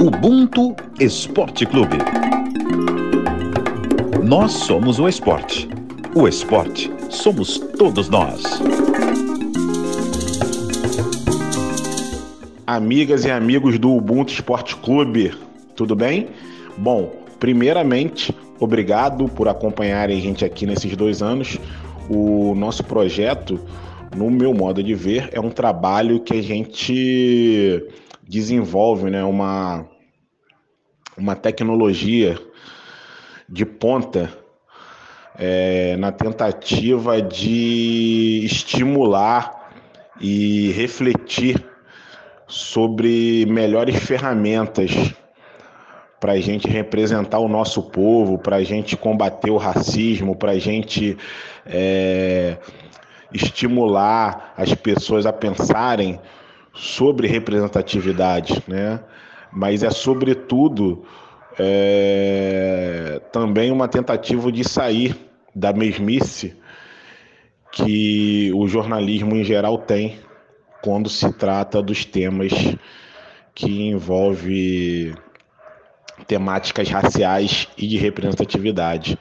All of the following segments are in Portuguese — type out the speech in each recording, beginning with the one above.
Ubuntu Esporte Clube. Nós somos o esporte. O esporte somos todos nós. Amigas e amigos do Ubuntu Esporte Clube, tudo bem? Bom, primeiramente, obrigado por acompanharem a gente aqui nesses dois anos. O nosso projeto, no meu modo de ver, é um trabalho que a gente desenvolve né, uma, uma tecnologia de ponta é, na tentativa de estimular e refletir sobre melhores ferramentas para a gente representar o nosso povo, para a gente combater o racismo, para a gente é, estimular as pessoas a pensarem sobre representatividade, né? Mas é sobretudo é, também uma tentativa de sair da mesmice que o jornalismo em geral tem quando se trata dos temas que envolve temáticas raciais e de representatividade.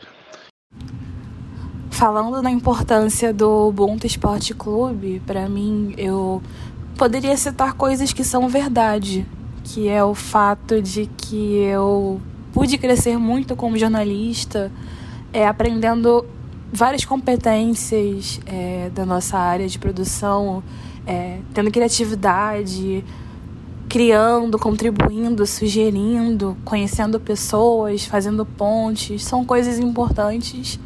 Falando na importância do Ubuntu Esporte Clube, para mim eu poderia citar coisas que são verdade, que é o fato de que eu pude crescer muito como jornalista, é, aprendendo várias competências é, da nossa área de produção, é, tendo criatividade, criando, contribuindo, sugerindo, conhecendo pessoas, fazendo pontes, são coisas importantes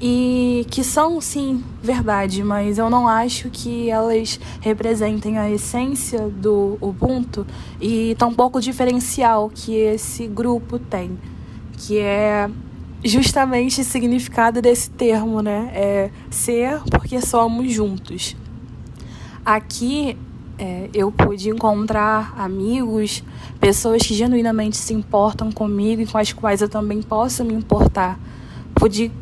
e que são sim verdade, mas eu não acho que elas representem a essência do Ubuntu e tampouco o diferencial que esse grupo tem, que é justamente o significado desse termo, né? É ser porque somos juntos. Aqui é, eu pude encontrar amigos, pessoas que genuinamente se importam comigo e com as quais eu também posso me importar. Pude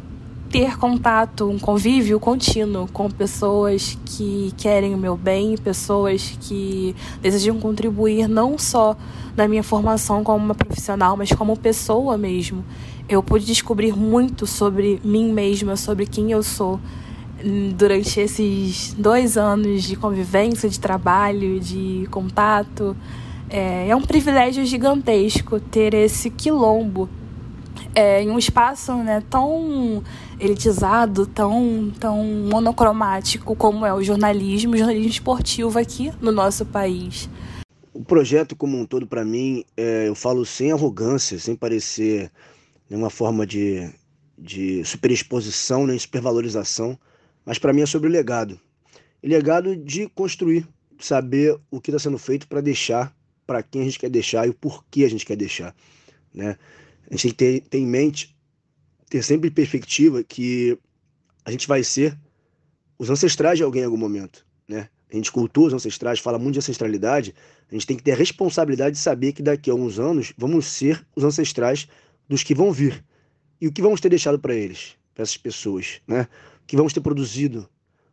ter contato, um convívio contínuo com pessoas que querem o meu bem, pessoas que desejam contribuir não só na minha formação como uma profissional, mas como pessoa mesmo. Eu pude descobrir muito sobre mim mesma, sobre quem eu sou hum, durante esses dois anos de convivência, de trabalho, de contato. É, é um privilégio gigantesco ter esse quilombo é, em um espaço né, tão elitizado, tão, tão monocromático como é o jornalismo, o jornalismo esportivo aqui no nosso país. O projeto como um todo, para mim, é, eu falo sem arrogância, sem parecer nenhuma forma de, de superexposição, nem supervalorização, mas para mim é sobre o legado. E legado de construir, saber o que está sendo feito para deixar, para quem a gente quer deixar e o porquê a gente quer deixar. Né? A gente tem que ter, ter em mente ter sempre perspectiva que a gente vai ser os ancestrais de alguém em algum momento, né? A gente cultua os ancestrais, fala muito de ancestralidade, a gente tem que ter a responsabilidade de saber que daqui a alguns anos vamos ser os ancestrais dos que vão vir. E o que vamos ter deixado para eles, para essas pessoas, né? O que vamos ter produzido,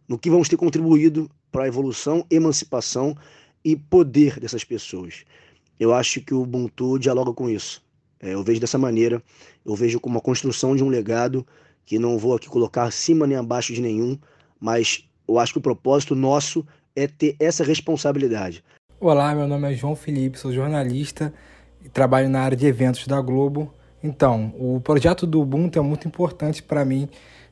no que vamos ter contribuído para a evolução, emancipação e poder dessas pessoas. Eu acho que o Ubuntu dialoga com isso. É, eu vejo dessa maneira, eu vejo como a construção de um legado que não vou aqui colocar acima nem abaixo de nenhum, mas eu acho que o propósito nosso é ter essa responsabilidade. Olá, meu nome é João Felipe, sou jornalista e trabalho na área de eventos da Globo. Então, o projeto do Ubuntu é muito importante para mim,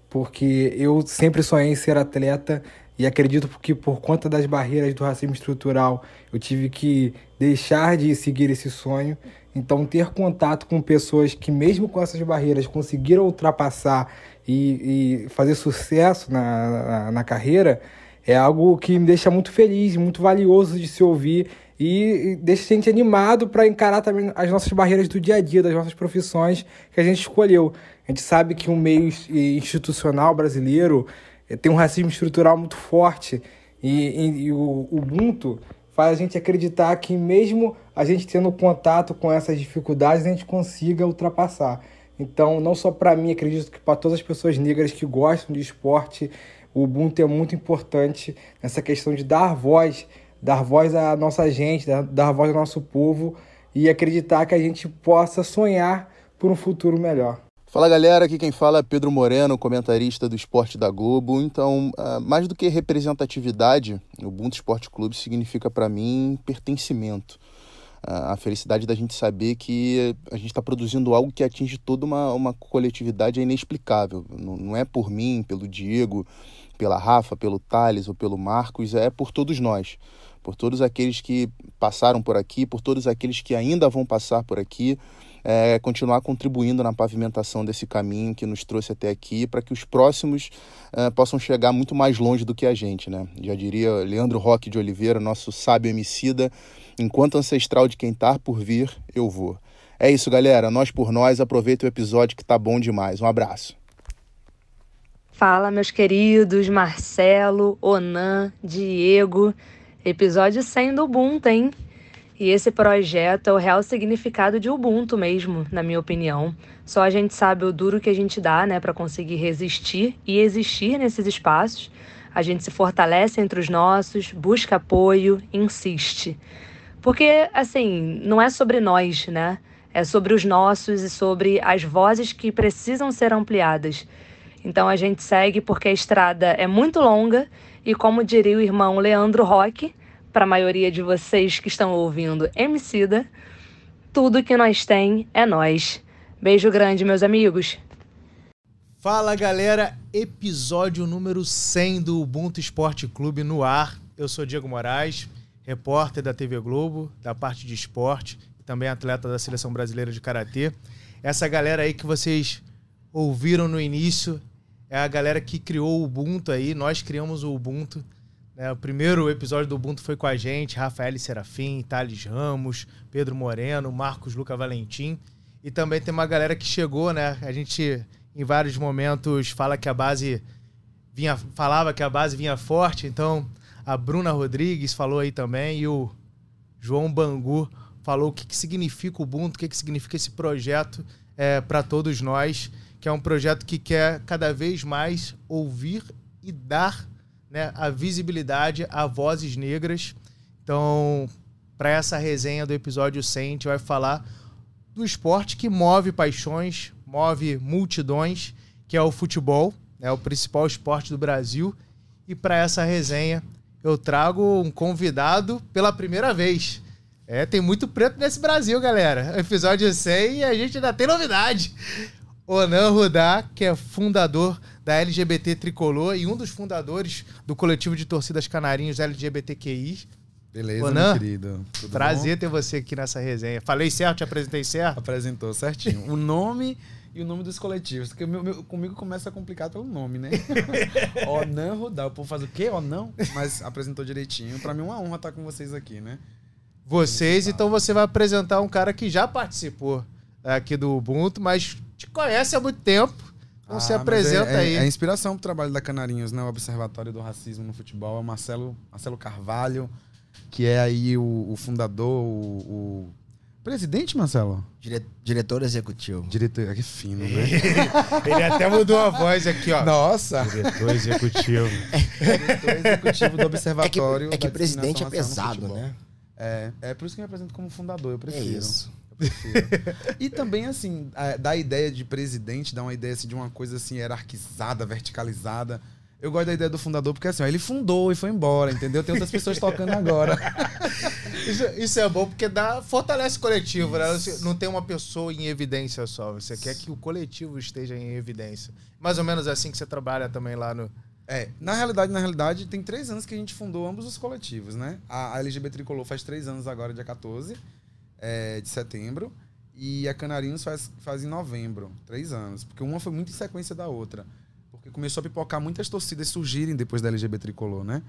porque eu sempre sonhei em ser atleta e acredito que por conta das barreiras do racismo estrutural eu tive que deixar de seguir esse sonho. Então, ter contato com pessoas que, mesmo com essas barreiras, conseguiram ultrapassar e, e fazer sucesso na, na, na, carreira é algo que me deixa muito feliz, muito valioso de se ouvir e, deixa a gente animado para encarar também as nossas barreiras do dia a dia, das nossas profissões que a gente escolheu. A gente sabe que o meio institucional brasileiro é, tem um racismo estrutural muito forte e, e, e o Ubuntu faz a gente acreditar que mesmo a gente tendo contato com essas dificuldades, a gente consiga ultrapassar. Então, não só para mim, acredito que para todas as pessoas negras que gostam de esporte, o Ubuntu é muito importante nessa questão de dar voz, dar voz à nossa gente, dar, dar voz ao nosso povo e acreditar que a gente possa sonhar por um futuro melhor. Fala galera, aqui quem fala é Pedro Moreno, comentarista do Esporte da Globo. Então, uh, mais do que representatividade, o Ubuntu Esporte Clube significa para mim pertencimento. Uh, a felicidade da gente saber que a gente está produzindo algo que atinge toda uma, uma coletividade é inexplicável. Não, não é por mim, pelo Diego, pela Rafa, pelo Thales ou pelo Marcos, é por todos nós por todos aqueles que passaram por aqui, por todos aqueles que ainda vão passar por aqui, é, continuar contribuindo na pavimentação desse caminho que nos trouxe até aqui, para que os próximos é, possam chegar muito mais longe do que a gente, né? Já diria Leandro Roque de Oliveira, nosso sábio homicida, enquanto ancestral de quem tá por vir, eu vou. É isso, galera. Nós por nós. Aproveita o episódio que tá bom demais. Um abraço. Fala, meus queridos Marcelo, Onan, Diego. Episódio 100 do Ubuntu, hein? E esse projeto é o real significado de Ubuntu mesmo, na minha opinião. Só a gente sabe o duro que a gente dá, né, para conseguir resistir e existir nesses espaços. A gente se fortalece entre os nossos, busca apoio, insiste. Porque, assim, não é sobre nós, né? É sobre os nossos e sobre as vozes que precisam ser ampliadas. Então a gente segue porque a estrada é muito longa e como diria o irmão Leandro Roque, para a maioria de vocês que estão ouvindo Emicida, tudo que nós tem é nós. Beijo grande, meus amigos. Fala galera, episódio número 100 do Ubuntu Esporte Clube no ar. Eu sou Diego Moraes, repórter da TV Globo, da parte de esporte, e também atleta da Seleção Brasileira de Karatê. Essa galera aí que vocês ouviram no início é a galera que criou o Ubuntu aí, nós criamos o Ubuntu. Né? O primeiro episódio do Ubuntu foi com a gente, Rafael Serafim, Thales Ramos, Pedro Moreno, Marcos Luca Valentim. E também tem uma galera que chegou, né? A gente, em vários momentos, fala que a base vinha, falava que a base vinha forte, então a Bruna Rodrigues falou aí também, e o João Bangu falou o que, que significa o Ubuntu, o que, que significa esse projeto é, para todos nós que é um projeto que quer cada vez mais ouvir e dar né, a visibilidade a vozes negras. Então, para essa resenha do episódio 100, a gente vai falar do esporte que move paixões, move multidões, que é o futebol, né, o principal esporte do Brasil. E para essa resenha, eu trago um convidado pela primeira vez. É, tem muito preto nesse Brasil, galera. Episódio 100 e a gente ainda tem novidade. Onan Rudá, que é fundador da LGBT Tricolor e um dos fundadores do coletivo de torcidas canarinhos LGBTQI. Beleza, Onan, meu querido. Tudo prazer bom? ter você aqui nessa resenha. Falei certo? Te apresentei certo? Apresentou certinho. o nome e o nome dos coletivos. Porque meu, meu, comigo começa a complicar pelo nome, né? Onan Rudá. O povo faz o quê? Onan? Mas apresentou direitinho. Para mim é uma honra estar com vocês aqui, né? Vocês, então você vai apresentar um cara que já participou aqui do Ubuntu, mas te conhece há muito tempo. Então ah, se apresenta é, é, aí. É, inspiração pro trabalho da Canarinhos, né? O Observatório do Racismo no Futebol. É o Marcelo, Marcelo Carvalho, que é aí o, o fundador, o, o, Presidente, Marcelo? Dire... Diretor executivo. Diretor, que fino, né? Ele até mudou a voz aqui, ó. Nossa! Diretor executivo. Diretor executivo do Observatório. É que, é que presidente é pesado, né? É, é por isso que eu me apresento como fundador, eu prefiro. É isso. e também, assim, da ideia de presidente, dá uma ideia assim, de uma coisa assim, hierarquizada, verticalizada. Eu gosto da ideia do fundador porque assim, ó, ele fundou e foi embora, entendeu? Tem outras pessoas tocando agora. isso, isso, é bom porque dá, fortalece o coletivo, né? Não tem uma pessoa em evidência só. Você quer que o coletivo esteja em evidência. Mais ou menos assim que você trabalha também lá no. É, na realidade, na realidade, tem três anos que a gente fundou ambos os coletivos, né? A, a LGBT Tricolor faz três anos agora, dia 14 é, de setembro. E a Canarinhos faz, faz em novembro, três anos. Porque uma foi muito em sequência da outra. Porque começou a pipocar muitas torcidas surgirem depois da LGBT Tricolor, né?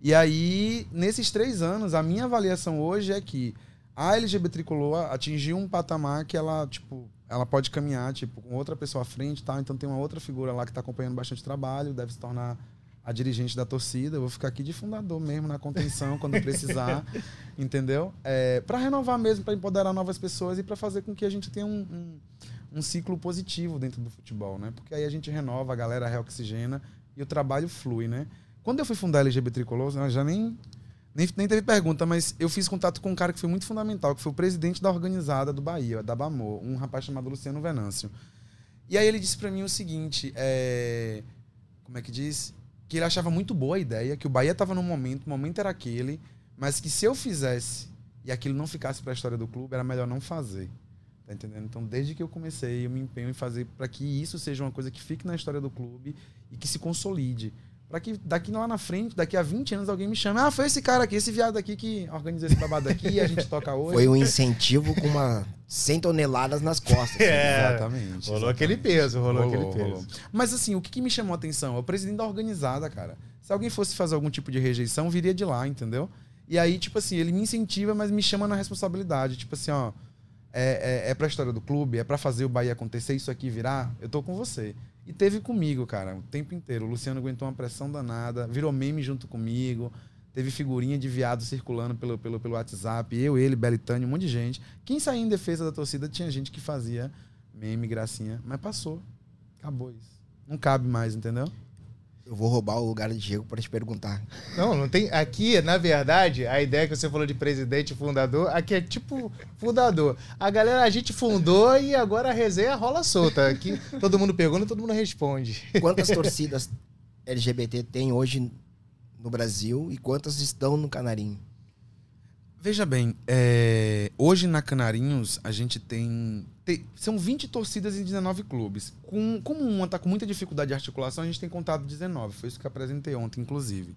E aí, nesses três anos, a minha avaliação hoje é que a LGBT Tricolor atingiu um patamar que ela, tipo, ela pode caminhar, tipo, com outra pessoa à frente e tal. Então tem uma outra figura lá que está acompanhando bastante trabalho, deve se tornar a dirigente da torcida. Eu vou ficar aqui de fundador mesmo na contenção quando precisar, entendeu? É, para renovar mesmo, para empoderar novas pessoas e para fazer com que a gente tenha um, um, um, ciclo positivo dentro do futebol, né? Porque aí a gente renova, a galera reoxigena e o trabalho flui, né? Quando eu fui fundar a LGBT Tricolor, eu já nem Nem, nem teve pergunta, mas eu fiz contato com um cara que foi muito fundamental, que foi o presidente da organizada do Bahia, da Bamor, um rapaz chamado Luciano Venâncio. E aí ele disse para mim o seguinte, é... como é que diz? Que ele achava muito boa a ideia, que o Bahia estava no momento, o momento era aquele, mas que se eu fizesse e aquilo não ficasse para a história do clube, era melhor não fazer. Tá entendendo? Então, desde que eu comecei, eu me empenho em fazer para que isso seja uma coisa que fique na história do clube e que se consolide. Para que daqui lá na frente, daqui a 20 anos, alguém me chame. Ah, foi esse cara aqui, esse viado aqui que organizou esse babado aqui e a gente toca hoje. Foi um incentivo com uma 100 toneladas nas costas. É, exatamente. Rolou exatamente. aquele peso, rolou, Rolou, aquele peso. rolou. Mas assim, o que, que me chamou a atenção? É o presidente da organizada, cara. Se alguém fosse fazer algum tipo de rejeição, viria de lá, entendeu? E aí, tipo assim, ele me incentiva, mas me chama na responsabilidade. Tipo assim, ó, é, é, é pra história do clube, é pra fazer o Bahia acontecer, isso aqui virar, eu tô com você. E teve comigo, cara, o tempo inteiro. O Luciano aguentou uma pressão danada, virou meme junto comigo. Teve figurinha de viado circulando pelo, pelo, pelo WhatsApp. Eu, ele, Belitânia, um monte de gente. Quem saía em defesa da torcida tinha gente que fazia meme, gracinha. Mas passou. Acabou isso. Não cabe mais, entendeu? Eu vou roubar o lugar de Diego para te perguntar. Não, não tem. Aqui, na verdade, a ideia que você falou de presidente e fundador, aqui é tipo fundador. A galera, a gente fundou e agora a resenha rola solta. Aqui todo mundo pergunta e todo mundo responde. Quantas torcidas LGBT tem hoje no Brasil e quantas estão no Canarinho? Veja bem, é, hoje na Canarinhos a gente tem, tem- São 20 torcidas em 19 clubes. Com, como uma está com muita dificuldade de articulação, a gente tem contado 19. Foi isso que apresentei ontem, inclusive.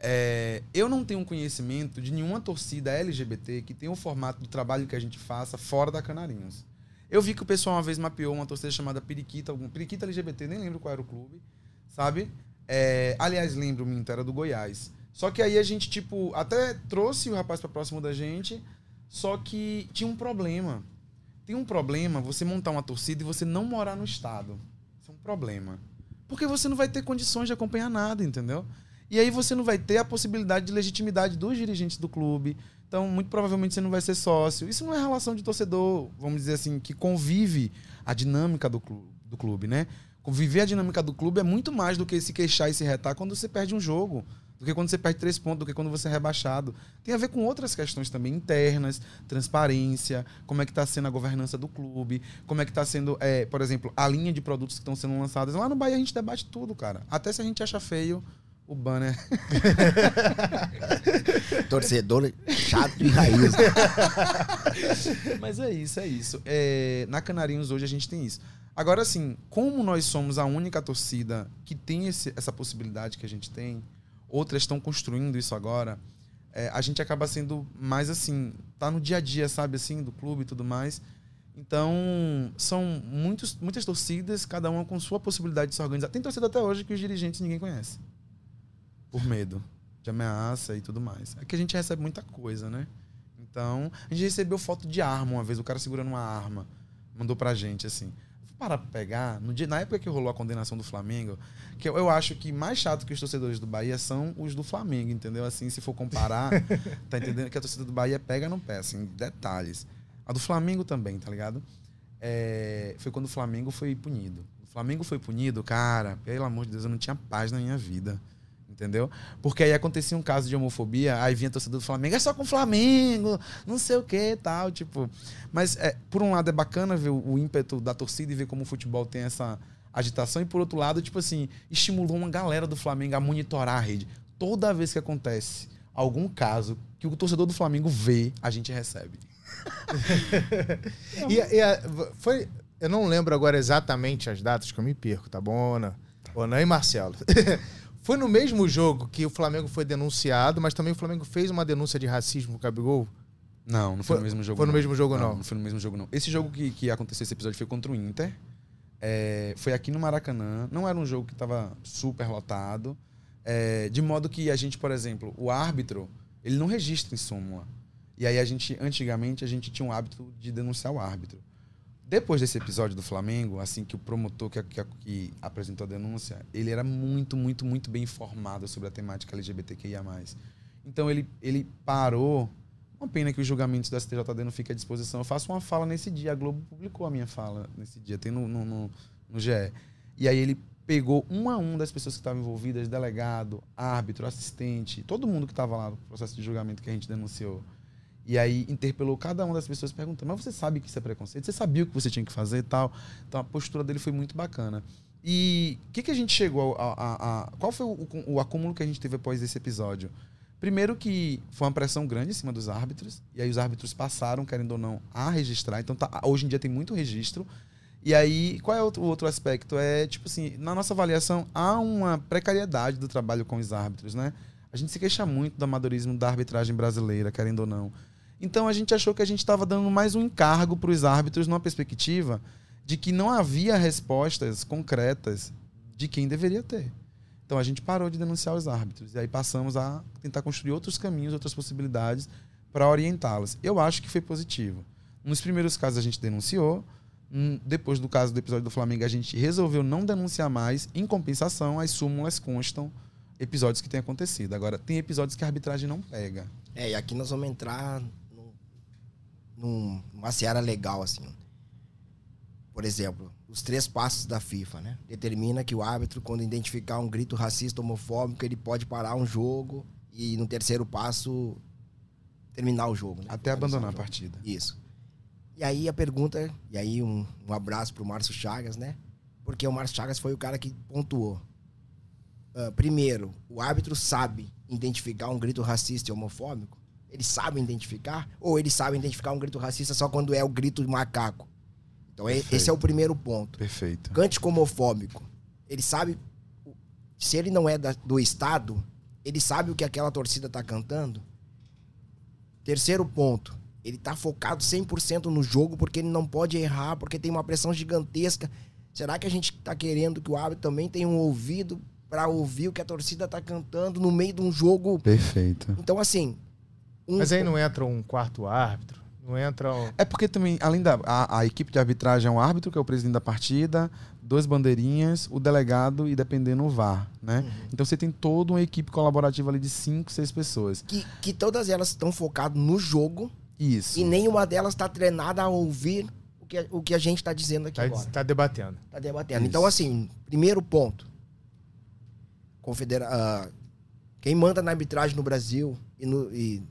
É, eu não tenho conhecimento de nenhuma torcida LGBT que tenha o formato do trabalho que a gente faça fora da Canarinhos. Eu vi que o pessoal uma vez mapeou uma torcida chamada Periquita, algum, Periquita LGBT, nem lembro qual era o clube, sabe? É, aliás, lembro, Minto, era do Goiás. Só que aí a gente, tipo, até trouxe o rapaz pra próximo da gente, só que tinha um problema. Tem um problema você montar uma torcida e você não morar no estado. Isso é um problema. Porque você não vai ter condições de acompanhar nada, entendeu? E aí você não vai ter a possibilidade de legitimidade dos dirigentes do clube. Então, muito provavelmente você não vai ser sócio. Isso não é relação de torcedor, vamos dizer assim, que convive a dinâmica do clube, do clube, né? Conviver a dinâmica do clube é muito mais do que se queixar e se retar quando você perde um jogo. Do que quando você perde três pontos, do que quando você é rebaixado. Tem a ver com outras questões também internas, transparência, como é que está sendo a governança do clube, como é que está sendo, é, por exemplo, a linha de produtos que estão sendo lançados. Lá no Bahia a gente debate tudo, cara. Até se a gente acha feio o banner. Torcedor chato e raiz. Mas é isso, é isso. É, na Canarinhos hoje a gente tem isso. Agora, assim, como nós somos a única torcida que tem esse- essa possibilidade que a gente tem, outras estão construindo isso agora, é, a gente acaba sendo mais assim, tá no dia a dia, sabe, assim, do clube e tudo mais. Então, são muitos, muitas torcidas, cada uma com sua possibilidade de se organizar. Tem torcida até hoje que os dirigentes ninguém conhece. Por medo de ameaça e tudo mais. É que a gente recebe muita coisa, né? Então, a gente recebeu foto de arma uma vez, o cara segurando uma arma. Mandou pra gente, assim. Pra pegar, no dia, na época que rolou a condenação do Flamengo, que eu, eu acho que mais chato que os torcedores do Bahia são os do Flamengo, entendeu? Assim, se for comparar, tá entendendo? Que a torcida do Bahia pega no pé, assim, detalhes. A do Flamengo também, tá ligado? É, foi quando o Flamengo foi punido. O Flamengo foi punido, cara, pelo amor de Deus, eu não tinha paz na minha vida. Entendeu? Porque aí acontecia um caso de homofobia, aí vinha torcedor do Flamengo, é só com o Flamengo, não sei o que tal, tipo. Mas, é, por um lado, é bacana ver o, ímpeto da torcida e ver como o futebol tem essa agitação, e por outro lado, tipo assim, estimulou uma galera do Flamengo a monitorar a rede. Toda vez que acontece algum caso que o torcedor do Flamengo vê, a gente recebe. E, e a- foi. Eu não lembro agora exatamente as datas que eu me perco, tá bom, Ana? Ana e Marcelo. foi no mesmo jogo que o Flamengo foi denunciado, mas também o Flamengo fez uma denúncia de racismo com o Gabigol. Não, não foi, Foi- no mesmo jogo. foi no não. mesmo jogo, não? Não foi no mesmo jogo, não. Esse jogo que, que aconteceu esse episódio foi contra o Inter. É, foi aqui no Maracanã. Não era um jogo que estava super lotado. É, de modo que a gente, por exemplo, o árbitro, ele não registra em súmula. E aí a gente, antigamente, a gente tinha um hábito de denunciar o árbitro. Depois desse episódio do Flamengo, assim que o promotor que, que- que apresentou a denúncia, ele era muito, muito, muito bem informado sobre a temática LGBTQIA+. Então ele, ele parou. Uma pena que os julgamentos do STJD não fiquem à disposição. Eu faço uma fala nesse dia. A Globo publicou a minha fala nesse dia. Tem no, no, no, no GE. E aí ele pegou um a um das pessoas que estavam envolvidas, delegado, árbitro, assistente, todo mundo que estava lá no processo de julgamento que a gente denunciou. E aí interpelou cada uma das pessoas perguntando: Mas você sabe que isso é preconceito? Você sabia o que você tinha que fazer e tal? Então a postura dele foi muito bacana. E o que, que a gente chegou a. a- a- qual foi o, o acúmulo que a gente teve após esse episódio? Primeiro que foi uma pressão grande em cima dos árbitros, e aí os árbitros passaram, querendo ou não, a registrar. Então tá- hoje em dia tem muito registro. E aí, qual é o outro aspecto? É, tipo assim, na nossa avaliação, há uma precariedade do trabalho com os árbitros, né? A gente se queixa muito do amadorismo da arbitragem brasileira, querendo ou não. Então a gente achou que a gente estava dando mais um encargo para os árbitros numa perspectiva de que não havia respostas concretas de quem deveria ter. Então a gente parou de denunciar os árbitros e aí passamos a tentar construir outros caminhos, outras possibilidades para orientá-los. Eu acho que foi positivo. Nos primeiros casos a gente denunciou, hum, depois do caso do episódio do Flamengo a gente resolveu não denunciar mais. Em compensação, as súmulas constam episódios que têm acontecido. Agora tem episódios que a arbitragem não pega. É, e aqui nós vamos entrar num, num- numa seara legal, assim. Por exemplo, os três passos da FIFA, né? Determina que o árbitro, quando identificar um grito racista, homofóbico, ele pode parar um jogo e, no terceiro passo, terminar o jogo. Né? Até abandonar a partida. Isso. E aí a pergunta, e aí um, um abraço pro Márcio Chagas, né? Porque o Márcio Chagas foi o cara que pontuou. Ah, primeiro, o árbitro sabe identificar um grito racista e homofóbico? Ele sabe identificar? Ou ele sabe identificar um grito racista só quando é o grito de macaco? Então e- esse Perfeito. é o primeiro ponto. Perfeito. Cântico homofóbico. Ele sabe. Se ele não é da- do Estado, ele sabe o que aquela torcida tá cantando. Terceiro ponto. Ele tá focado 100% no jogo porque ele não pode errar, porque tem uma pressão gigantesca. Será que a gente tá querendo que o árbitro também tenha um ouvido para ouvir o que a torcida tá cantando no meio de um jogo? Perfeito. Então, assim. Um- Mas aí não entra um quarto árbitro? Não entra um... É porque também, além da a, a equipe de arbitragem é um árbitro, que é o presidente da partida, dois bandeirinhas, o delegado e dependendo o VAR, né? Então você tem toda uma equipe colaborativa ali de cinco, seis pessoas. que, que todas elas estão focadas no jogo Isso. e nenhuma delas está treinada a ouvir o que, o que a gente está dizendo aqui Tá, agora. tá debatendo. Tá debatendo. Isso. Então, assim, primeiro ponto. Confedera ah, quem manda na arbitragem no Brasil e, no, e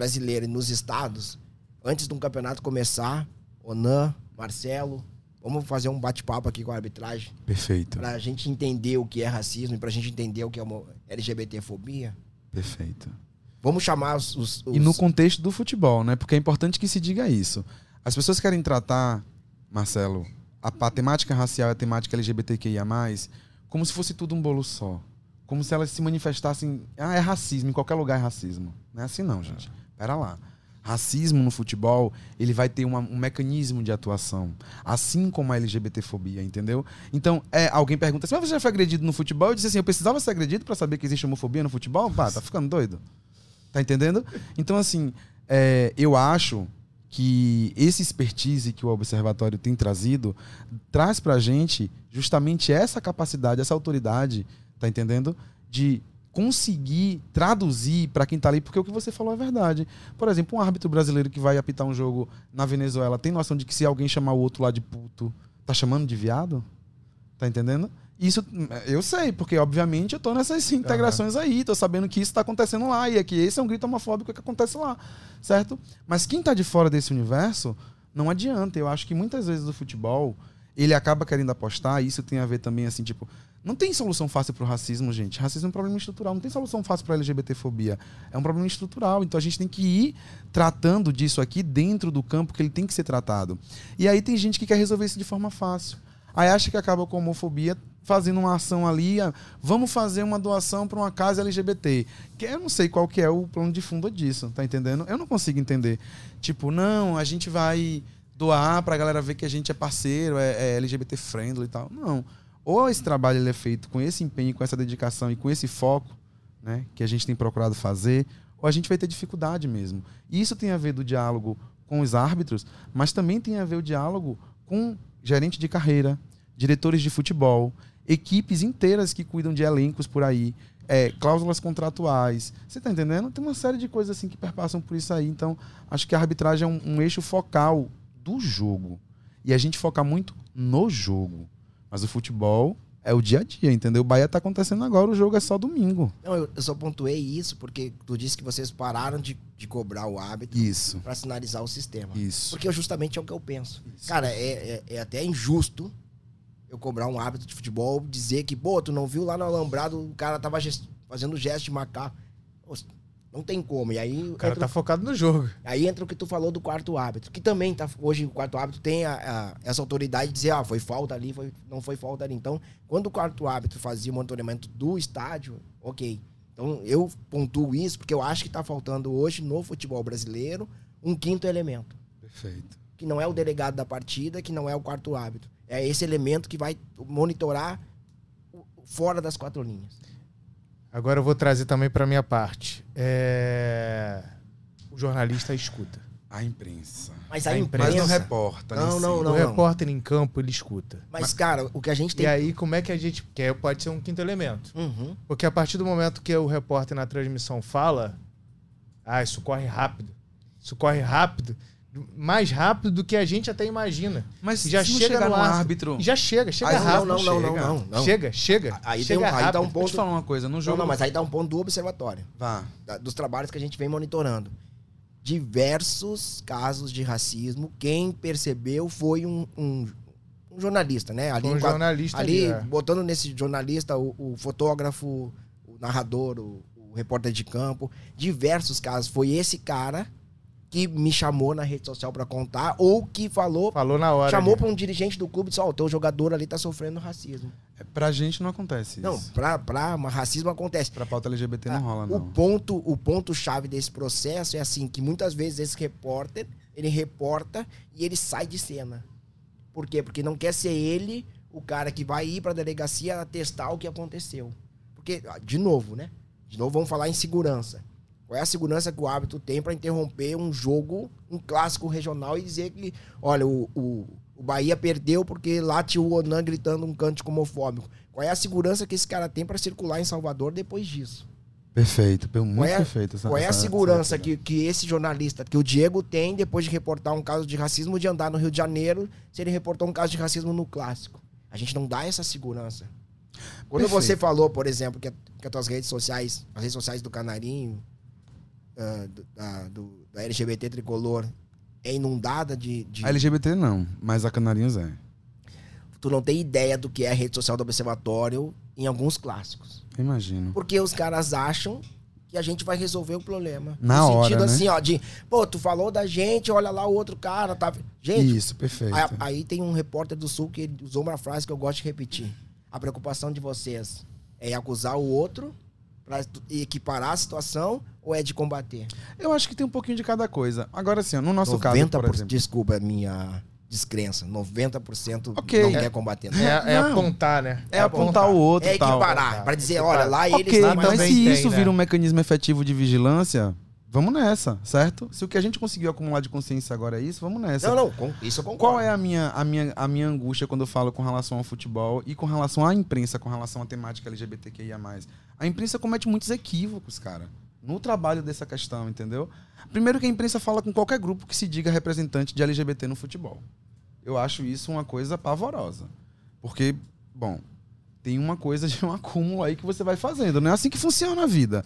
brasileiro e nos estados, antes de um campeonato começar, Onan, Marcelo, vamos fazer um bate-papo aqui com a arbitragem Perfeito. pra gente entender o que é racismo e pra gente entender o que é uma LGBTfobia. Perfeito. Vamos chamar os, os- E no contexto do futebol, né? Porque é importante que se diga isso. As pessoas querem tratar, Marcelo, a, a temática racial e a temática LGBTQIA, como se fosse tudo um bolo só. Como se elas se manifestassem. Ah, é racismo, em qualquer lugar é racismo. Não é assim, não, gente. Pera lá. Racismo no futebol, ele vai ter uma- um mecanismo de atuação. Assim como a LGBTfobia, entendeu? Então, é, alguém pergunta assim, mas você já foi agredido no futebol? Eu disse assim, eu precisava ser agredido para saber que existe homofobia no futebol? Pá, tá ficando doido? Tá entendendo? Então, assim, é, eu acho que esse expertise que o observatório tem trazido traz pra gente justamente essa capacidade, essa autoridade, tá entendendo? De conseguir traduzir para quem tá ali, porque o que você falou é verdade. Por exemplo, um árbitro brasileiro que vai apitar um jogo na Venezuela tem noção de que se alguém chamar o outro lá de puto, tá chamando de viado? Tá entendendo? Isso eu sei, porque obviamente eu tô nessas integrações aí, tô sabendo que isso tá acontecendo lá e é que esse é um grito homofóbico que acontece lá, certo? Mas quem tá de fora desse universo, não adianta. Eu acho que muitas vezes o futebol, ele acaba querendo apostar, e isso tem a ver também assim, tipo, não tem solução fácil pro racismo, gente. Racismo é um problema estrutural, não tem solução fácil pra LGBTfobia. É um problema estrutural, então a gente tem que ir tratando disso aqui dentro do campo que ele tem que ser tratado. E aí tem gente que quer resolver isso de forma fácil. Aí acha que acaba com a homofobia fazendo uma ação ali, ah, vamos fazer uma doação para uma casa LGBT. Que eu não sei qual que é o plano de fundo disso, tá entendendo? Eu não consigo entender. Tipo, não, a gente vai doar pra galera ver que a gente é parceiro, é, é LGBT friendly e tal. Não. Ou esse trabalho ele é feito com esse empenho, com essa dedicação e com esse foco, né, que a gente tem procurado fazer, ou a gente vai ter dificuldade mesmo. E isso tem a ver do diálogo com os árbitros, mas também tem a ver o diálogo com gerente de carreira, diretores de futebol, equipes inteiras que cuidam de elencos por aí, é, cláusulas contratuais. Você tá entendendo? Tem uma série de coisas assim que perpassam por isso aí. Então, acho que a arbitragem é um, um eixo focal do jogo. E a gente foca muito no jogo. Mas o futebol é o dia a dia, entendeu? O Bahia tá acontecendo agora, o jogo é só domingo. Não, eu, eu só pontuei isso porque tu disse que vocês pararam de, de cobrar o árbitro Isso. pra sinalizar o sistema. Isso. Porque justamente é o que eu penso. Isso. Cara, é, é, é até injusto eu cobrar um árbitro de futebol dizer que, pô, tu não viu lá no alambrado, o cara tava gest- fazendo gesto de macaco. Não tem como. E aí, O cara entra, tá focado no jogo. aí entra o que tu falou do quarto árbitro, que também tá. Hoje o quarto árbitro tem a- a- essa autoridade de dizer, ah, foi falta ali, foi, não foi falta ali. Então, quando o quarto árbitro fazia o monitoramento do estádio, ok. Então eu pontuo isso porque eu acho que tá faltando hoje no futebol brasileiro um quinto elemento Perfeito. que não é o delegado da partida, que não é o quarto árbitro. É esse elemento que vai monitorar fora das quatro linhas. Agora eu vou trazer também pra minha parte. É... O jornalista escuta. A imprensa. Mas a, A imprensa. Mas não reporta, né? Não, não, o não. repórter em campo, ele escuta. Mas, cara, o que a gente tem. E aí, como é que a gente. Que aí pode ser um quinto elemento. Uhum. Porque a partir do momento que o repórter na transmissão fala, ah, isso corre rápido. Isso corre rápido. Mais rápido do que a gente até imagina. Mas Já se não chega chegar no no árbitro. árbitro. Já chega, chega Aí Não, rápido. não, não, não, chega. não, não. Chega, chega. Aí, tem chega um, aí dá um Vou te ponto. falar uma coisa, no Não, jogo. não, mas aí dá um ponto do observatório. Vá. da- dos trabalhos que a gente vem monitorando. Diversos casos de racismo. Quem percebeu foi um, um- um jornalista, né? Ali, um jornalista ali ali, é. botando nesse jornalista o, o fotógrafo, o narrador, o, o repórter de campo. Diversos casos. Foi esse cara que me chamou na rede social pra contar ou que falou, Falou na hora. chamou ali. pra um dirigente do clube e disse: Ó, o teu jogador ali tá sofrendo racismo. É, Pra gente não acontece Não, isso. pra, pra mas racismo acontece. Pra pauta LGBT não rola, O não. ponto, o ponto chave desse processo é assim que muitas vezes esse repórter, ele reporta e ele sai de cena. Por quê? Porque não quer ser ele o cara que vai ir para a delegacia atestar o que aconteceu. Porque ah, de novo, né? De novo vamos falar em segurança. Qual é a segurança que o árbitro tem para interromper um jogo, um clássico regional e dizer que, olha, o, o, o Bahia perdeu porque lá tinha o Onan gritando um cântico homofóbico. Qual é a segurança que esse cara tem para circular em Salvador depois disso? Perfeito, pe- muito Qual é, perfeito. essa- qual é a segurança essa- que, que esse jornalista, que o Diego tem, depois de reportar um caso de racismo, de andar no Rio de Janeiro, se ele reportou um caso de racismo no clássico? A gente não dá essa segurança. Quando Perfeito. você falou, por exemplo, que, que as tuas redes sociais, as redes sociais do Canarinho, do, da, do- da LGBT tricolor, é inundada de, de- A LGBT não, mas a Canarinhos é. Tu não tem ideia do que é a rede social do Observatório em alguns clássicos. Imagino. Porque os caras acham que a gente vai resolver o problema. Na no hora, sentido né? assim, ó, de, pô, tu falou da gente, olha lá o outro cara, tá. Gente, Isso, perfeito. aí, aí tem um repórter do Sul que usou uma frase que eu gosto de repetir. A preocupação de vocês é acusar o outro pra equiparar a situação ou é de combater? Eu acho que tem um pouquinho de cada coisa. Agora, assim, ó, no nosso caso, por exemplo. desculpa a minha descrença, 90% Ok. não É- quer combater. É, é Não. apontar, né? É apontar o outro É equiparar, pra dizer, olha, lá eles Ok, estão mas se tem, isso né? vira um mecanismo efetivo de vigilância, vamos nessa, certo? Se o que a gente conseguiu acumular de consciência agora é isso, vamos nessa. Não, não, com- isso eu concordo. Qual é a minha, a, minha, a minha angústia quando eu falo com relação ao futebol e com relação à imprensa, com relação à temática LGBTQIA+. A imprensa comete muitos equívocos, cara, no trabalho dessa questão, entendeu? Primeiro que a imprensa fala com qualquer grupo que se diga representante de LGBT no futebol. Eu acho isso uma coisa pavorosa. Porque, bom, tem uma coisa de um acúmulo aí que você vai fazendo. Não é assim que funciona a vida.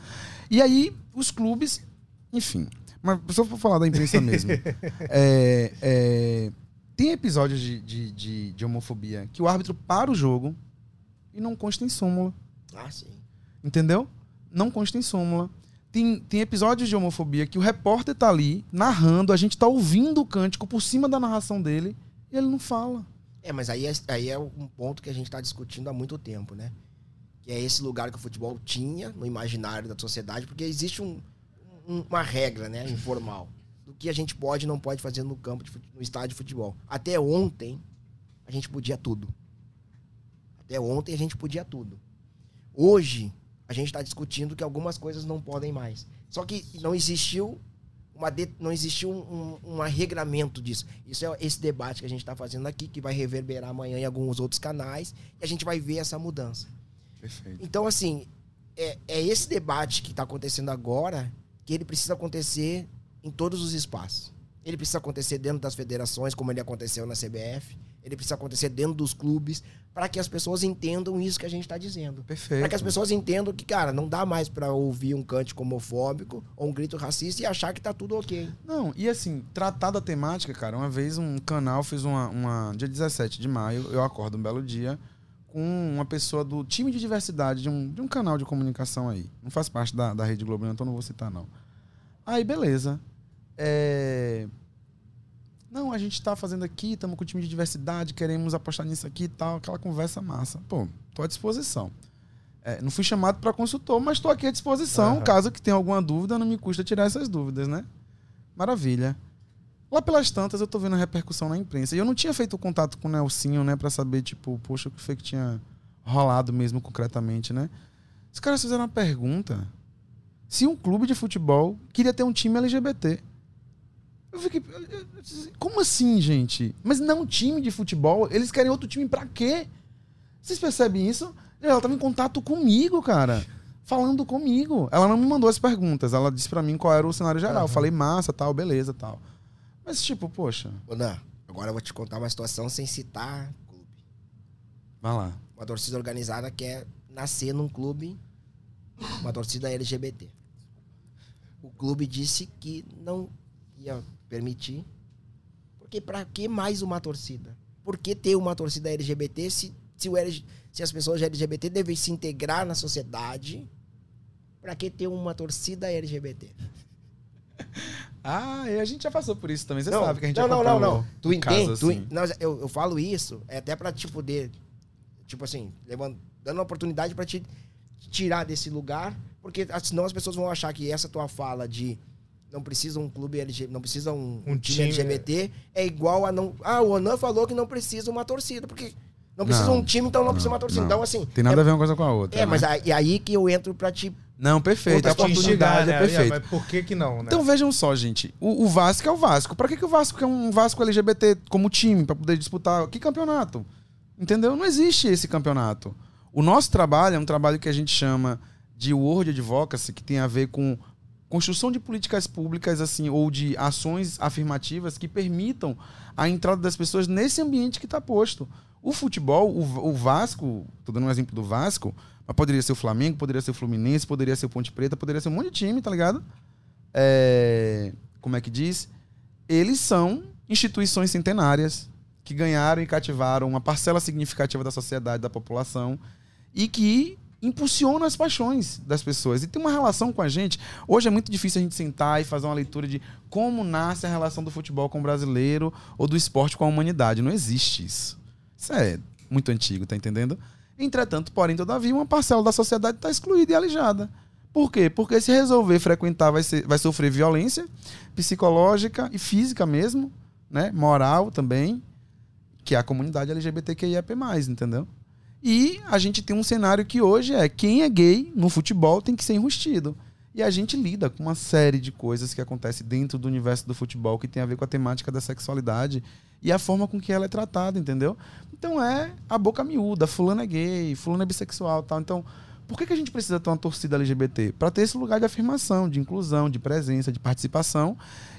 E aí, os clubes, enfim. Mas só pra falar da imprensa mesmo. É, é, tem episódios de, de, de- de homofobia que o árbitro para o jogo e não consta em súmula. Ah, sim. Entendeu? Não consta em súmula. Tem, tem episódios de homofobia que o repórter tá ali narrando, a gente tá ouvindo o cântico por cima da narração dele e ele não fala. É, mas aí é, aí é um ponto que a gente está discutindo há muito tempo, né? Que é esse lugar que o futebol tinha no imaginário da sociedade, porque existe um- um- uma regra, né, informal, do que a gente pode e não pode fazer no campo, de no estádio de futebol. Até ontem, a gente podia tudo. Até ontem, a gente podia tudo. Hoje, a gente está discutindo que algumas coisas não podem mais. Só que não existiu uma de- não existiu um, um, um arregramento disso. Isso é esse debate que a gente está fazendo aqui, que vai reverberar amanhã em alguns outros canais, e a gente vai ver essa mudança. Perfeito. Então, assim, é, é esse debate que está acontecendo agora que ele precisa acontecer em todos os espaços. Ele precisa acontecer dentro das federações, como ele aconteceu na CBF. ele precisa acontecer dentro dos clubes, para que as pessoas entendam isso que a gente está dizendo. Perfeito. Para que as pessoas entendam que, cara, não dá mais para ouvir um cântico homofóbico ou um grito racista e achar que tá tudo ok. Não, e assim, tratar da temática, cara, uma vez um canal fez uma, uma. Dia 17 de maio, eu acordo um belo dia com uma pessoa do time de diversidade de um, de um canal de comunicação aí. Não faz parte da, da Rede Globo, então não vou citar, não. Aí, beleza. É... Não, a gente tá fazendo aqui, estamos com o time de diversidade, queremos apostar nisso aqui e tal, aquela conversa massa. Pô, tô à disposição. É, não fui chamado para consultor, mas estou aqui à disposição. Aham. Caso que tenha alguma dúvida, não me custa tirar essas dúvidas, né? Maravilha. Lá pelas tantas, eu tô vendo a repercussão na imprensa. E eu não tinha feito contato com o Nelsinho, né, para saber, tipo, poxa, o que foi que tinha rolado mesmo concretamente, né? Os caras fizeram uma pergunta se um clube de futebol queria ter um time LGBT. Eu fiquei. Como assim, gente? Mas não um time de futebol? Eles querem outro time pra quê? Vocês percebem isso? Ela tava em contato comigo, cara. Falando comigo. Ela não me mandou as perguntas. Ela disse pra mim qual era o cenário geral. Eu falei, massa, tal, beleza, tal. Mas, tipo, poxa, Ô, Nan, agora eu vou te contar uma situação sem citar clube. vai lá. Uma torcida organizada quer nascer num clube, uma torcida LGBT. O clube disse que não ia permitir. Porque pra que mais uma torcida? Por que ter uma torcida LGBT se, se, o se as pessoas LGBT devem se integrar na sociedade? Pra que ter uma torcida LGBT? Ah, e a gente já passou por isso também. Você não, sabe que a gente não, não, não, acompanhou não. Tu entende? Tu assim. não, eu, eu falo isso é até pra te poder, tipo assim, levando, dando uma oportunidade pra te tirar desse lugar, porque senão as pessoas vão achar que essa tua fala de não precisa um clube LGBT, não precisa um, Um time, time, LGBT, é igual a não. Ah, o Onan falou que não precisa uma torcida, porque não precisa Não, um time, então não, não, precisa uma torcida. não. Então, assim. Tem nada é, a ver uma coisa com a outra. É, né? mas aí, e aí que eu entro pra te. Não, perfeito. A oportunidade né? é perfeita. Mas por que que não, né? Então vejam só, gente. O, o Vasco é o Vasco. Pra que, que o Vasco quer um Vasco LGBT como time pra poder disputar? Que campeonato? Entendeu? Não existe esse campeonato. O nosso trabalho é um trabalho que a gente chama de World Advocacy, que tem a ver com construção de políticas públicas assim ou de ações afirmativas que permitam a entrada das pessoas nesse ambiente que está posto. O futebol, o, o Vasco, tô dando um exemplo do Vasco, mas poderia ser o Flamengo, poderia ser o Fluminense, poderia ser o Ponte Preta, poderia ser um monte de time, tá ligado? É, como é que diz? Eles são instituições centenárias que ganharam e cativaram uma parcela significativa da sociedade, da população e que impulsionam as paixões das pessoas. E tem uma relação com a gente. Hoje é muito difícil a gente sentar e fazer uma leitura de como nasce a relação do futebol com o brasileiro ou do esporte com a humanidade. Não existe isso. Isso é muito antigo, tá entendendo? Entretanto, porém, todavia, uma parcela da sociedade está excluída e alijada. Por quê? Porque se resolver frequentar vai, ser, vai sofrer violência psicológica e física mesmo, né? Moral também, que é a comunidade LGBTQIAP+, entendeu? E a gente tem um cenário que hoje é quem é gay no futebol tem que ser enrustido. E a gente lida com uma série de coisas que acontecem dentro do universo do futebol que tem a ver com a temática da sexualidade e a forma com que ela é tratada, entendeu? Então é a boca miúda, fulano é gay, fulano é bissexual tal. Então, por que, que a gente precisa ter uma torcida LGBT? Para ter esse lugar de afirmação, de inclusão, de presença, de participação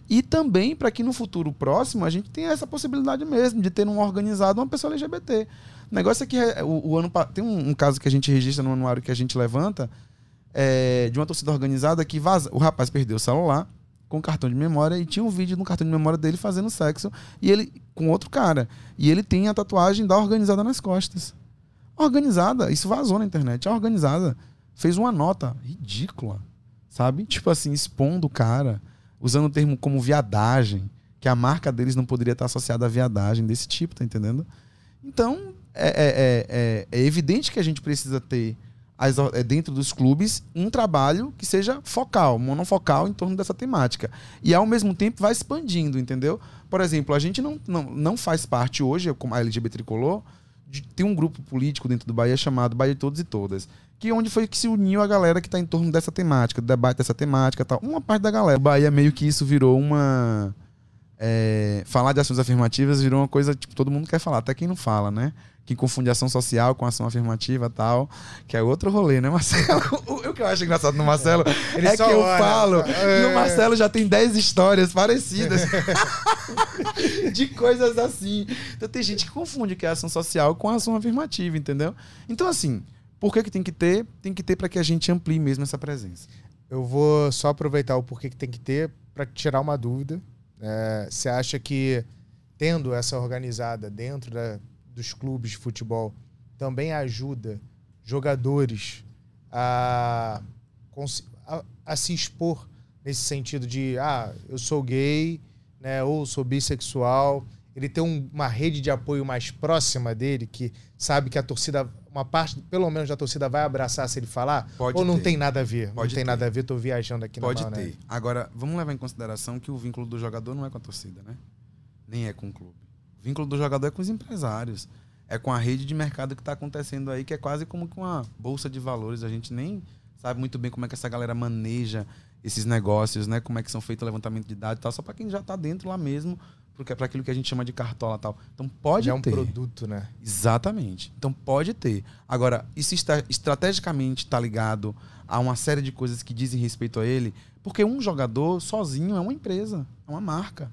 e também para que no futuro próximo a gente tenha essa possibilidade mesmo de ter um organizado uma pessoa LGBT. O negócio é que é, o, o ano tem um, um caso que a gente registra no anuário que a gente levanta é, de uma torcida organizada que vaza, o rapaz perdeu o celular com cartão de memória e tinha um vídeo no cartão de memória dele fazendo sexo e ele com outro cara e ele tem a tatuagem da organizada nas costas. Organizada, isso vazou na internet. A organizada fez uma nota ridícula, sabe? Tipo assim, expondo o cara, usando o termo como viadagem, que a marca deles não poderia estar associada a viadagem desse tipo, tá entendendo? Então, é, é- é- é- é evidente que a gente precisa ter, as é, dentro dos clubes, um trabalho que seja focal, monofocal em torno dessa temática. E, ao mesmo tempo, vai expandindo, entendeu? Por exemplo, a gente não, não, não faz parte hoje, como a LGBT Tricolor, de, tem um grupo político dentro do Bahia chamado Bahia de Todos e Todas. Que é onde foi que se uniu a galera que está em torno dessa temática, do debate dessa temática tal. Uma parte da galera. O Bahia meio que isso virou uma é, falar de ações afirmativas virou uma coisa, tipo, todo mundo quer falar, até quem não fala, né? Quem confunde ação social com ação afirmativa e tal, que é outro rolê, né, Marcelo? o, o que eu acho engraçado no Marcelo Ele é que eu olha, falo, é. no Marcelo já tem 10 histórias parecidas de coisas assim. Então tem gente que confunde que é ação social com ação afirmativa, entendeu? Então, assim, por que, que tem que ter? Tem que ter para que a gente amplie mesmo essa presença. Eu vou só aproveitar o porquê que tem que ter para tirar uma dúvida. É, Você acha que tendo essa organizada dentro da- dos clubes de futebol também ajuda jogadores a, a- a se expor nesse sentido de ah, eu sou gay, né, ou sou bissexual. Ele tem um- uma rede de apoio mais próxima dele, que sabe que a torcida, uma parte, pelo menos da torcida, vai abraçar se ele falar? Pode ou não ter. tem nada a ver? Pode não tem ter. nada a ver, tô viajando aqui Pode na ter. maionese. Agora, vamos levar em consideração que o vínculo do jogador não é com a torcida, né? Nem é com o clube. O vínculo do jogador é com os empresários. É com a rede de mercado que está acontecendo aí, que é quase como com uma bolsa de valores. A gente nem sabe muito bem como é que essa galera maneja esses negócios, né? Como é que são feitos o levantamento de dados e tal. Só para quem já está dentro lá mesmo, porque é para aquilo que a gente chama de cartola e tal. Então pode Já é um ter. produto, né? Exatamente. Então pode ter. Agora, isso está estrategicamente está ligado a uma série de coisas que dizem respeito a ele, porque um jogador sozinho é uma empresa, é uma marca.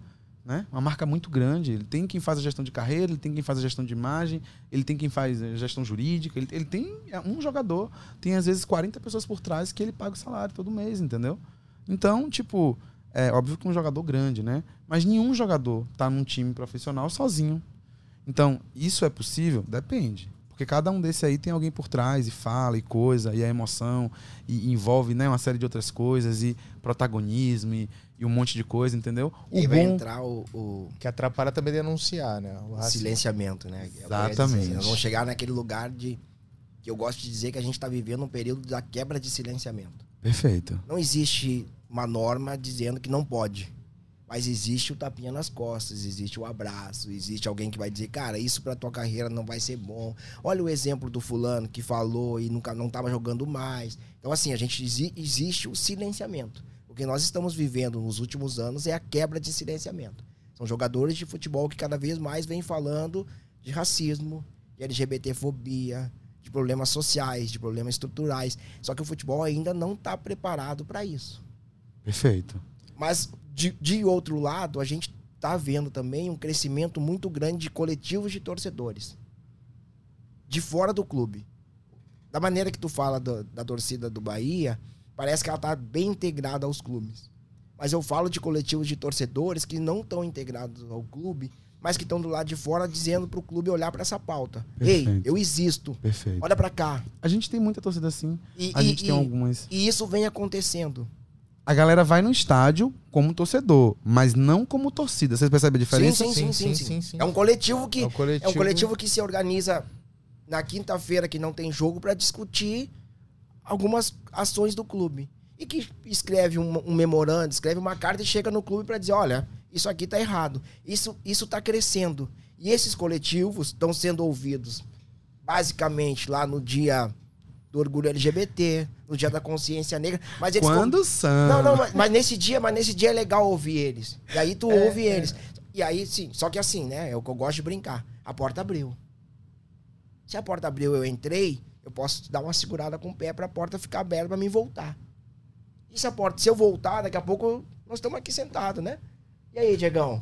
Né? Uma marca muito grande. Ele tem quem faz a gestão de carreira, ele tem quem faz a gestão de imagem, ele tem quem faz a gestão jurídica, ele, ele tem é, um jogador, tem às vezes 40 pessoas por trás que ele paga o salário todo mês, entendeu? Então, tipo, é óbvio que um jogador grande, né? Mas nenhum jogador tá num time profissional sozinho. Então, isso é possível? Depende. Porque cada um desse aí tem alguém por trás e fala e coisa, e a emoção, e envolve né, uma série de outras coisas, e protagonismo, e, e um monte de coisa, entendeu? E aí vai entrar o, o Que atrapalha também denunciar, né? O silenciamento, né? É o ia Exatamente. dizer. Nós vamos chegar naquele lugar de. que eu gosto de dizer que a gente está vivendo um período da quebra de silenciamento. Perfeito. Não existe uma norma dizendo que não pode. Mas existe o tapinha nas costas, existe o abraço, existe alguém que vai dizer, cara, isso pra tua carreira não vai ser bom. Olha o exemplo do fulano que falou e nunca não tava jogando mais. Então, assim, a gente exi- existe o silenciamento. O que nós estamos vivendo nos últimos anos é a quebra de silenciamento. São jogadores de futebol que cada vez mais vêm falando de racismo, de LGBTfobia, de problemas sociais, de problemas estruturais. Só que o futebol ainda não está preparado para isso. Perfeito. Mas, de, de outro lado, a gente está vendo também um crescimento muito grande de coletivos de torcedores. De fora do clube. Da maneira que tu fala do- da torcida do Bahia, parece que ela está bem integrada aos clubes. Mas eu falo de coletivos de torcedores que não estão integrados ao clube, mas que estão do lado de fora dizendo para o clube olhar para essa pauta. Ei, Perfeito. eu existo. Perfeito. Olha para cá. A gente tem muita torcida assim. E, A e- gente tem e- algumas. E isso vem acontecendo. A galera vai no estádio como torcedor, mas não como torcida. Vocês percebem a diferença? Sim, sim, sim, sim, sim, sim. sim. É um coletivo que É um coletivo- é um coletivo que se organiza na quinta-feira que não tem jogo para discutir algumas ações do clube e que escreve um, um memorando, escreve uma carta e chega no clube para dizer, olha, isso aqui tá errado, isso isso tá crescendo e esses coletivos estão sendo ouvidos basicamente lá no dia do orgulho LGBT, no dia da consciência negra, mas eles Quando são? não, não, mas, mas nesse dia, mas nesse dia é legal ouvir eles. E aí tu ouve eles. E aí, sim, só que assim, né? É o que eu gosto de brincar. A porta abriu. Se a porta abriu eu entrei, eu posso dar uma segurada com o pé pra porta ficar aberta pra mim voltar. E se a porta, se eu voltar, daqui a pouco nós estamos aqui sentados, né? E aí, Diegão?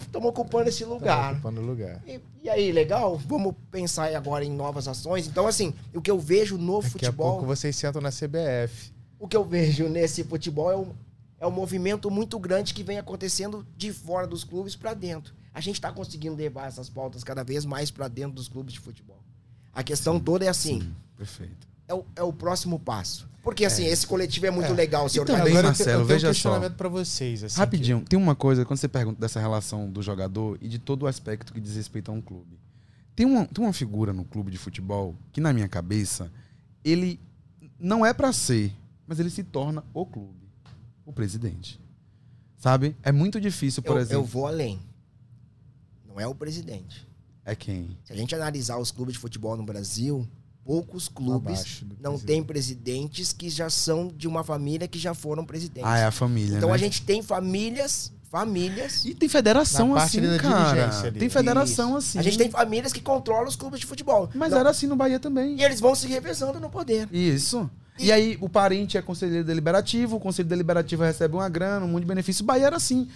Estamos ocupando esse lugar. Ocupando o lugar. E, e aí, legal? Vamos pensar agora em novas ações. Então, assim, o que eu vejo no Daqui a futebol. pouco vocês sentam na CBF. O que eu vejo nesse futebol é um, é um movimento muito grande que vem acontecendo de fora dos clubes para dentro. A gente está conseguindo levar essas pautas cada vez mais para dentro dos clubes de futebol. A questão toda é assim, Perfeito. é o, é o próximo passo. Porque assim, esse coletivo é muito legal se E também. Agora eu te- Marcelo, eu tenho veja um só. questionamento pra vocês. Assim, Rapidinho, tem uma coisa, quando você pergunta dessa relação do jogador e de todo o aspecto que diz respeito a um clube. Tem uma, tem uma figura no clube de futebol que, na minha cabeça, ele não é pra ser, mas ele se torna o clube, o presidente. Sabe? É muito difícil, por eu, exemplo. eu vou além. Não é o presidente. É quem? Se a gente analisar os clubes de futebol no Brasil, poucos clubes não presidente. têm presidentes que já são de uma família que já foram presidentes. Ah, é a família. Então né? a gente tem famílias famílias. E tem federação assim, cara. Tem federação Isso. assim. A gente tem famílias que controlam os clubes de futebol. Mas Não- era assim no Bahia também. E eles vão se revezando no poder. Isso. E aí o parente é conselheiro deliberativo, o conselho deliberativo recebe uma grana, um monte de benefício. O Bahia era assim.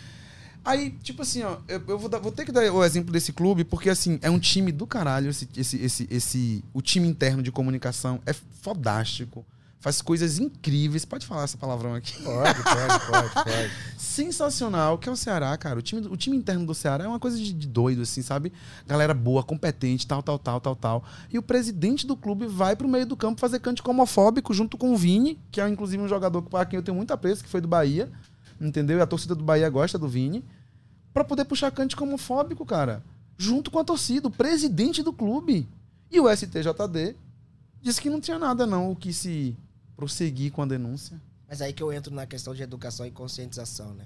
Aí, tipo assim, ó, eu, eu vou, dar- vou ter que dar o exemplo desse clube, porque assim, é um time do caralho, esse, esse, esse, esse, o time interno de comunicação é fodástico. Faz coisas incríveis. Pode falar essa palavrão aqui. Pode, pode, pode, pode. sensacional, que é o Ceará, cara. O time, o time interno do Ceará é uma coisa de, de doido, assim, sabe? Galera boa, competente, tal, tal, tal, tal, tal. E o presidente do clube vai pro meio do campo fazer cântico homofóbico junto com o Vini, que é inclusive um jogador para quem eu tenho muito apreço, que foi do Bahia, entendeu? E a torcida do Bahia gosta do Vini, pra poder puxar cântico homofóbico, cara. Junto com a torcida, o presidente do clube. E o STJD disse que não tinha nada, não, o que se prosseguir com a denúncia. Mas aí que eu entro na questão de educação e conscientização, né?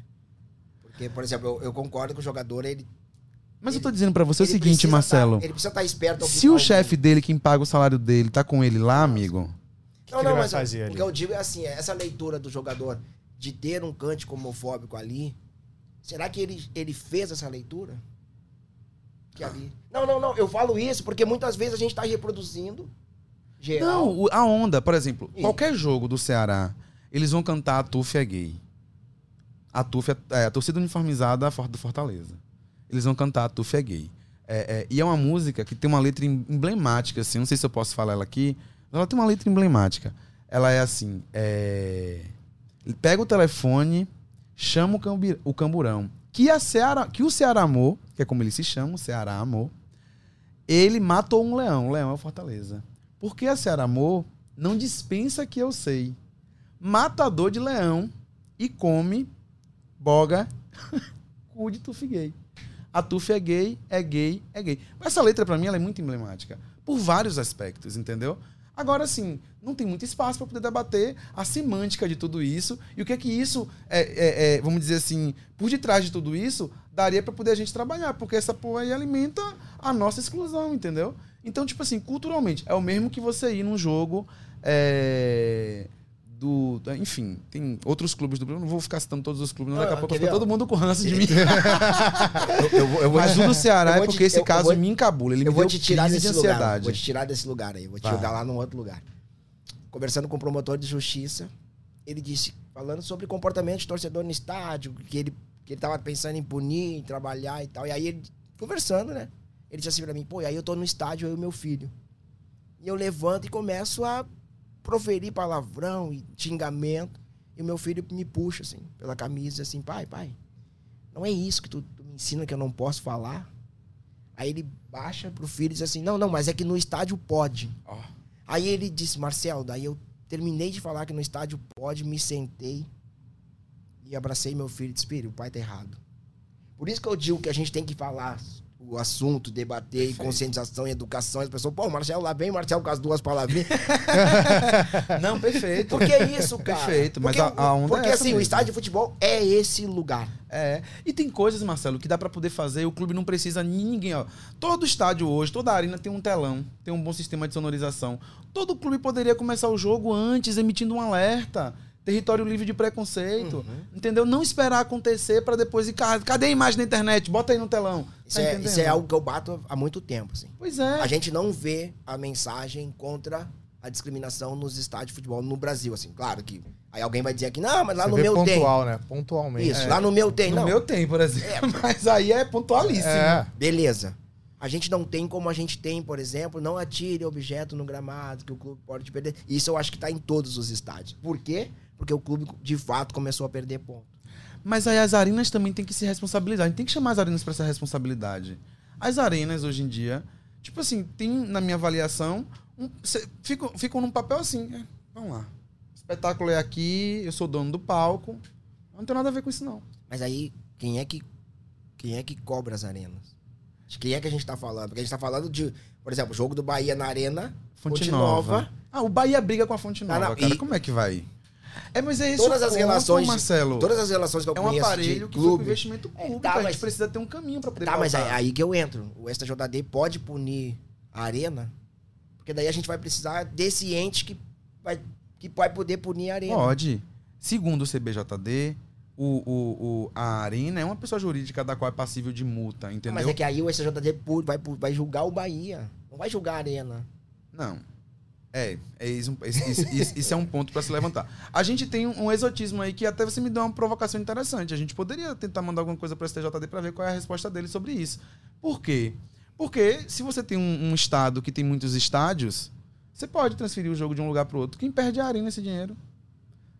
Porque, por exemplo, eu, eu concordo que o jogador, ele. Mas eu Ele- tô dizendo pra você o seguinte, precisa Marcelo. tá- ele precisa estar esperto. ao Se o chefe dele, quem paga o salário dele, tá com ele lá, amigo. Não, que não, ele vai mas eu- o que eu digo é assim: é essa leitura do jogador de ter um cântico homofóbico ali, será que ele, ele fez essa leitura? Que ali. Não, não, não, eu falo isso porque muitas vezes a gente tá reproduzindo. Geral. Não, a onda, por exemplo, qualquer jogo do Ceará, eles vão cantar a Tuf é gay. A Tuf é, é a torcida uniformizada for- do Fortaleza. Eles vão cantar a Tuf é gay. É, é, e é uma música que tem uma letra em- emblemática, assim, não sei se eu posso falar ela aqui, mas ela tem uma letra emblemática. Ela é assim, é... Pega o telefone, chama o, o camburão. Que, a Ceará, que o Ceará Amor, que é como ele se chama, o Ceará Amor, ele matou um leão. O leão é Fortaleza. Porque a Ceará Amor não dispensa que eu sei. Matador de leão e come boga cu de tufi gay. A tufi é gay, é gay, é gay. Essa letra, pra mim, ela é muito emblemática. Por vários aspectos, entendeu? Agora, assim, não tem muito espaço para poder debater a semântica de tudo isso e o que é que isso, é, é- é, vamos dizer assim, por detrás de tudo isso, daria para poder a gente trabalhar, porque essa porra aí alimenta a nossa exclusão, entendeu? Então, tipo assim, culturalmente, é o mesmo que você ir num jogo é, do. da- Enfim, tem outros clubes do Brasil. Não vou ficar citando todos os clubes, não. Daqui a Ah, pouco fica todo mundo com ranço de mim. Eu, eu vou- eu vou Mas o do Ceará é vou te- porque esse eu- eu caso vou- me encabula. Ele eu me vou deu te tirar desse de lugar. ansiedade. Vou te tirar desse lugar aí. Vou te Vai. jogar lá num outro lugar. Conversando com o promotor de justiça, ele disse, falando sobre comportamento de torcedor no estádio, que ele, que ele tava pensando em punir, em trabalhar e tal. E aí, ele, conversando, né? Ele disse assim pra mim, pô, e aí eu tô no estádio, eu e meu filho. E eu levanto e começo a proferir palavrão e xingamento. E o meu filho me puxa, assim, pela camisa, e assim, pai, pai, não é isso que tu, tu me ensina que eu não posso falar? Aí ele baixa pro filho e diz assim, não, não, mas é que no estádio pode. Ó. Aí ele disse, Marcelo, daí eu terminei de falar que no estádio pode, me sentei e abracei meu filho e disse, filho, o pai tá errado. Por isso que eu digo que a gente tem que falar o assunto, debater, e conscientização e educação. As pessoas, pô, Marcelo lá vem, Marcelo com as duas palavrinhas. Não, perfeito. Por que isso, cara? Perfeito, mas porque, a- a onda é Porque essa assim, o mesmo. estádio de futebol é esse lugar. É. E tem coisas, Marcelo, que dá pra poder fazer e o clube não precisa de ninguém, ó. Todo estádio hoje, toda arena tem um telão, tem um bom sistema de sonorização. Todo clube poderia começar o jogo antes, emitindo um alerta. Território livre de preconceito. Uhum. Entendeu? Não esperar acontecer pra depois ir. "Ca- Cadê a imagem na internet? Bota aí no telão. Isso, Tá é, isso é algo que eu bato há muito tempo, assim. Pois é. A gente não vê a mensagem contra a discriminação nos estádios de futebol no Brasil, assim. Claro que aí alguém vai dizer que não, mas lá Você no meu tem. pontual, né? Pontualmente. Isso, lá no meu tem, no não. meu tem, por exemplo. Mas aí é pontualíssimo. É. Beleza. A gente não tem como a gente tem, por exemplo, não atire objeto no gramado que o clube pode perder. Isso eu acho que tá em todos os estádios. Por quê? Porque o clube, de fato, começou a perder ponto. Mas aí as arenas também têm que se responsabilizar. A gente tem que chamar as arenas para essa responsabilidade. As arenas, hoje em dia, tipo assim, tem, na minha avaliação, um, cê- ficam, ficam num papel assim. é, vamos lá. O espetáculo é aqui, eu sou dono do palco. Não tem nada a ver com isso, não. Mas aí, quem é que, quem é que cobra as arenas? De quem é que a gente tá falando? Porque a gente tá falando de, por exemplo, o jogo do Bahia na Arena, Fonte, Fonte Nova. Nova. Ah, o Bahia briga com a Fonte Nova, Não, não, cara. e- Como é que vai? É, mas é isso todas as ponto, relações, Marcelo. todas as relações que eu é um conheço aparelho de que clube. investimento público. tá, a mas- gente precisa ter um caminho para poder Tá, mas é pautar. aí que eu entro. O STJD pode punir a arena, porque daí a gente vai precisar desse ente que vai, que vai poder punir a arena. Pode. Segundo o CBJD, o, o, o, a Arena é uma pessoa jurídica da qual é passível de multa, entendeu? Mas é que aí o SJD vai, vai julgar o Bahia. Não vai julgar a Arena. Não. É, é isso, isso, isso- isso- é um ponto para se levantar. A gente tem um, exotismo aí que até você me deu uma provocação interessante. A gente poderia tentar mandar alguma coisa para o STJD para ver qual é a resposta dele sobre isso. Por quê? Porque se você tem um, um estado que tem muitos estádios, você pode transferir o jogo de um lugar para outro. Quem perde é a arena esse dinheiro.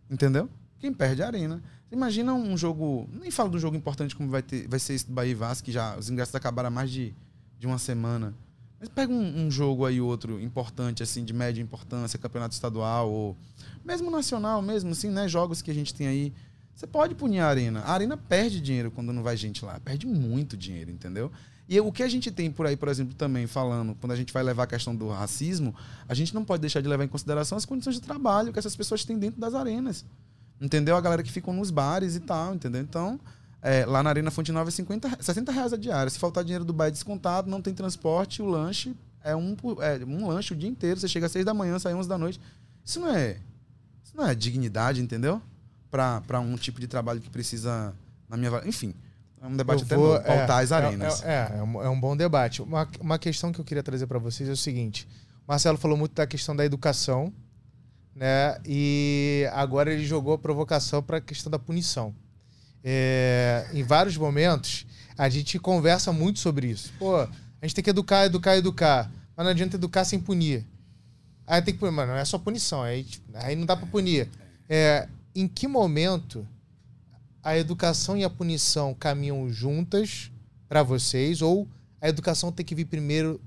Entendeu? Quem perde é a arena. Imagina um jogo. Nem falo de um jogo importante como vai, ter, vai ser esse do Bahia e Vasco, que já os ingressos acabaram há mais de, de uma semana. Mas pega um, um jogo aí outro importante, assim, de média importância, campeonato estadual, ou mesmo nacional, mesmo, assim, né? Jogos que a gente tem aí. Você pode punir a arena. A arena perde dinheiro quando não vai gente lá. Perde muito dinheiro, entendeu? E o que a gente tem por aí, por exemplo, também falando, quando a gente vai levar a questão do racismo, a gente não pode deixar de levar em consideração as condições de trabalho que essas pessoas têm dentro das arenas. Entendeu? A galera que ficam nos bares e tal, entendeu? Então, é, lá na Arena Fonte Nova é 50, re- 60 reais a diária. Se faltar dinheiro do bar é descontado, não tem transporte, o lanche é um, é um lanche o dia inteiro. Você chega às 6 da manhã, sai às 11 da noite. Isso não é, isso não é dignidade, entendeu? Para um tipo de trabalho que precisa, na minha... Enfim, é um debate Eu até vou- novo, pautar é, as é- arenas. É, é, é um, é um bom debate. Uma, uma questão que eu queria trazer para vocês é o seguinte: o Marcelo falou muito da questão da educação, né? E agora ele jogou a provocação para a questão da punição. É, em vários momentos, a gente conversa muito sobre isso. Pô, a gente tem que educar, educar, educar. Mas não adianta educar sem punir. Aí tem que punir, mas não é só punição. Aí, tipo, aí não dá para punir. É, em que momento a educação e a punição caminham juntas para vocês? Ou a educação tem que vir primeiro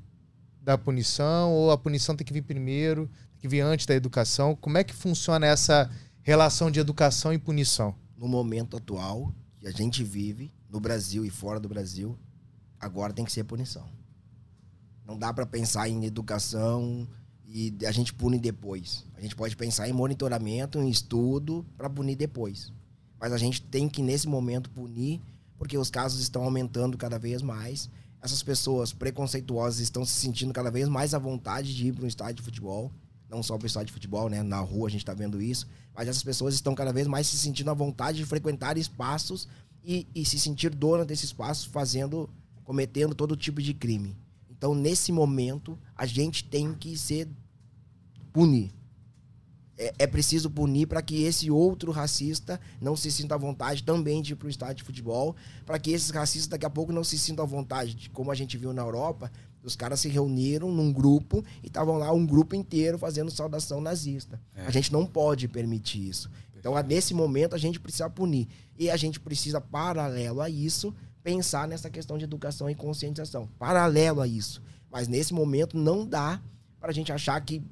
da punição? Ou a punição tem que vir primeiro, tem que vir antes da educação? Como é que funciona essa relação de educação e punição? No momento atual que a gente vive, no Brasil e fora do Brasil, agora tem que ser punição. Não dá para pensar em educação e a gente pune depois. A gente pode pensar em monitoramento, em estudo para punir depois. Mas a gente tem que nesse momento punir porque os casos estão aumentando cada vez mais. Essas pessoas preconceituosas estão se sentindo cada vez mais à vontade de ir para um estádio de futebol, não só o estádio de futebol, né? Na rua a gente está vendo isso, mas essas pessoas estão cada vez mais se sentindo à vontade de frequentar espaços e, e se sentir dona desses espaços, fazendo, cometendo todo tipo de crime. Então, nesse momento, a gente tem que ser punir. É, é preciso punir para que esse outro racista não se sinta à vontade também de ir para o estádio de futebol, para que esses racistas daqui a pouco não se sintam à vontade, de, como a gente viu na Europa, os caras se reuniram num grupo e estavam lá um grupo inteiro fazendo saudação nazista. A gente não pode permitir isso. Então, nesse momento, a gente precisa punir. E a gente precisa, paralelo a isso, pensar nessa questão de educação e conscientização. Paralelo a isso. Mas nesse momento não dá para a gente achar que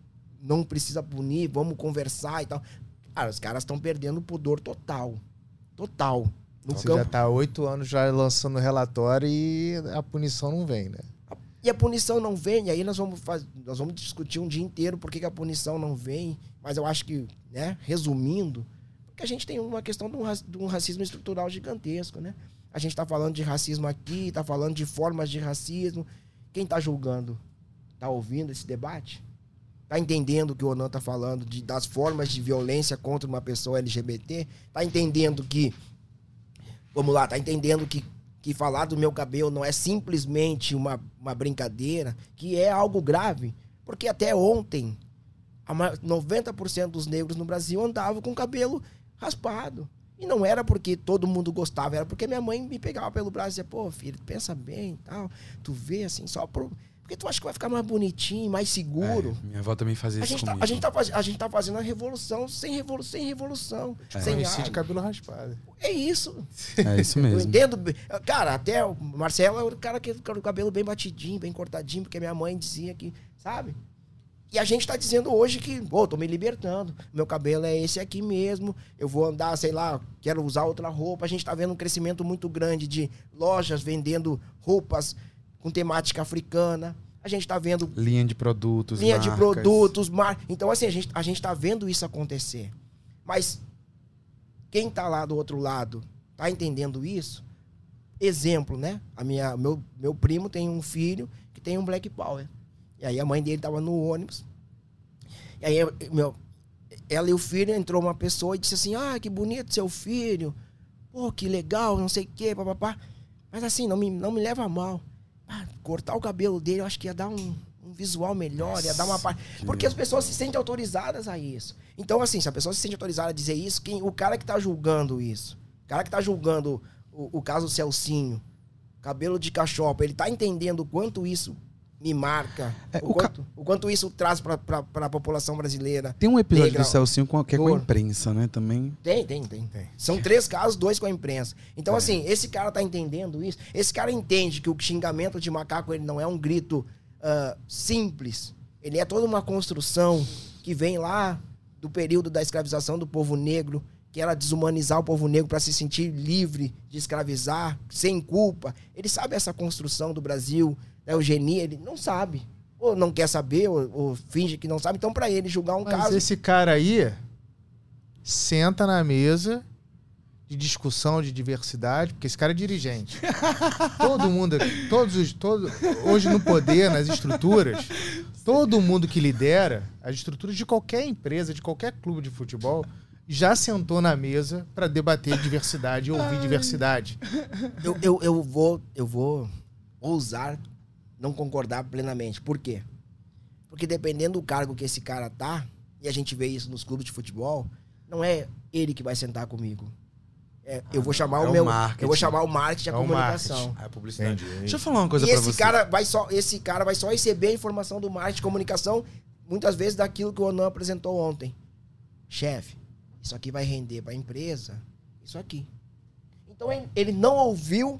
não precisa punir, vamos conversar e tal. Cara, os caras estão perdendo o pudor total. Total. No Você campo. já tá há oito anos já lançando relatório e a punição não vem, né? E a punição não vem, aí nós vamos, nós vamos discutir um dia inteiro por que, a punição não vem. Mas eu acho que, né, resumindo, porque a gente tem uma questão de um, de um racismo estrutural gigantesco, né? A gente tá falando de racismo aqui, tá falando de formas de racismo. Quem tá julgando? Tá ouvindo esse debate? Tá entendendo o que o Onan tá falando de, das formas de violência contra uma pessoa LGBT? Tá entendendo que vamos lá, tá entendendo que, que falar do meu cabelo não é simplesmente uma, uma brincadeira, que é algo grave. Porque até ontem, a ma- 90% dos negros no Brasil andavam com cabelo raspado. E não era porque todo mundo gostava, era porque minha mãe me pegava pelo braço e dizia, pô, filho, pensa bem e tal. Tu vê assim, só por. Porque tu acha que vai ficar mais bonitinho, mais seguro. É, minha avó também fazia A isso gente, tá, comigo. a, gente tá, a gente tá fazendo a revolução sem, revolu sem revolução. É. Sem Conheci de ar. cabelo raspado. É isso. É isso Eu mesmo. entendo. bem. Cara, até o Marcelo é o cara que com o cabelo bem batidinho, bem cortadinho, porque minha mãe dizia que, sabe? E a gente tá dizendo hoje que, pô, tô me libertando. Meu cabelo é esse aqui mesmo. Eu vou andar, sei lá, quero usar outra roupa. A gente tá vendo um crescimento muito grande de lojas vendendo roupas com temática africana. A gente tá vendo Linha de produtos, linha de marcas. produtos, mar... então assim, a gente, a gente tá vendo isso acontecer. Mas quem tá lá do outro lado tá entendendo isso? Exemplo, né? A minha, meu, meu primo tem um filho que tem um Black Power. E aí a mãe dele tava no ônibus. E aí, meu, ela e o filho entrou uma pessoa e disse assim: Ah, que bonito seu filho. Pô, pô, que legal, não sei o quê, papapá. Mas assim, não me, não me leva a mal. Ah, cortar o cabelo dele, eu acho que ia dar um, um visual melhor, ia dar uma parte. Porque as pessoas se sentem autorizadas a isso. Então, assim, se a pessoa se sente autorizada a dizer isso, quem, o cara que tá julgando isso, o cara que tá julgando o, o caso Celcinho, cabelo de cachopa, ele tá entendendo o quanto isso me marca, É, o, o ca- quanto, o quanto isso traz pra, pra população brasileira. Tem um episódio Negra, do Celcinho com, que é com a imprensa, né? Também. Tem, tem, tem, Tem. São três casos, dois com a imprensa. Então, assim, esse cara tá entendendo isso. Esse cara entende que o xingamento de macaco ele não é um grito ah, simples. Ele é toda uma construção que vem lá do período da escravização do povo negro, que era desumanizar o povo negro para se sentir livre de escravizar, sem culpa. Ele sabe essa construção do Brasil, da eugenia, ele não sabe. Ou não quer saber, ou, ou finge que não sabe. Então, para ele julgar um Mas caso. esse cara aí senta na mesa de discussão de diversidade, porque esse cara é dirigente. todo mundo, todos os, todo, hoje no poder, nas estruturas, todo mundo que lidera as estruturas de qualquer empresa, de qualquer clube de futebol, já sentou na mesa para debater diversidade e ouvir diversidade. Eu, eu, eu vou eu vou ousar não concordar plenamente. Por quê? Porque dependendo do cargo que esse cara tá, e a gente vê isso nos clubes de futebol, não é ele que vai sentar comigo. É, eu vou chamar é o meu, marketing. eu vou chamar o marketing, a É o comunicação. É a publicidade. Entendi. Deixa eu falar uma coisa E pra esse você. cara vai só, esse cara vai só receber a informação do marketing, comunicação, muitas vezes daquilo que o Onan apresentou ontem. Chefe, isso aqui vai render para a empresa, isso aqui. Então ele não ouviu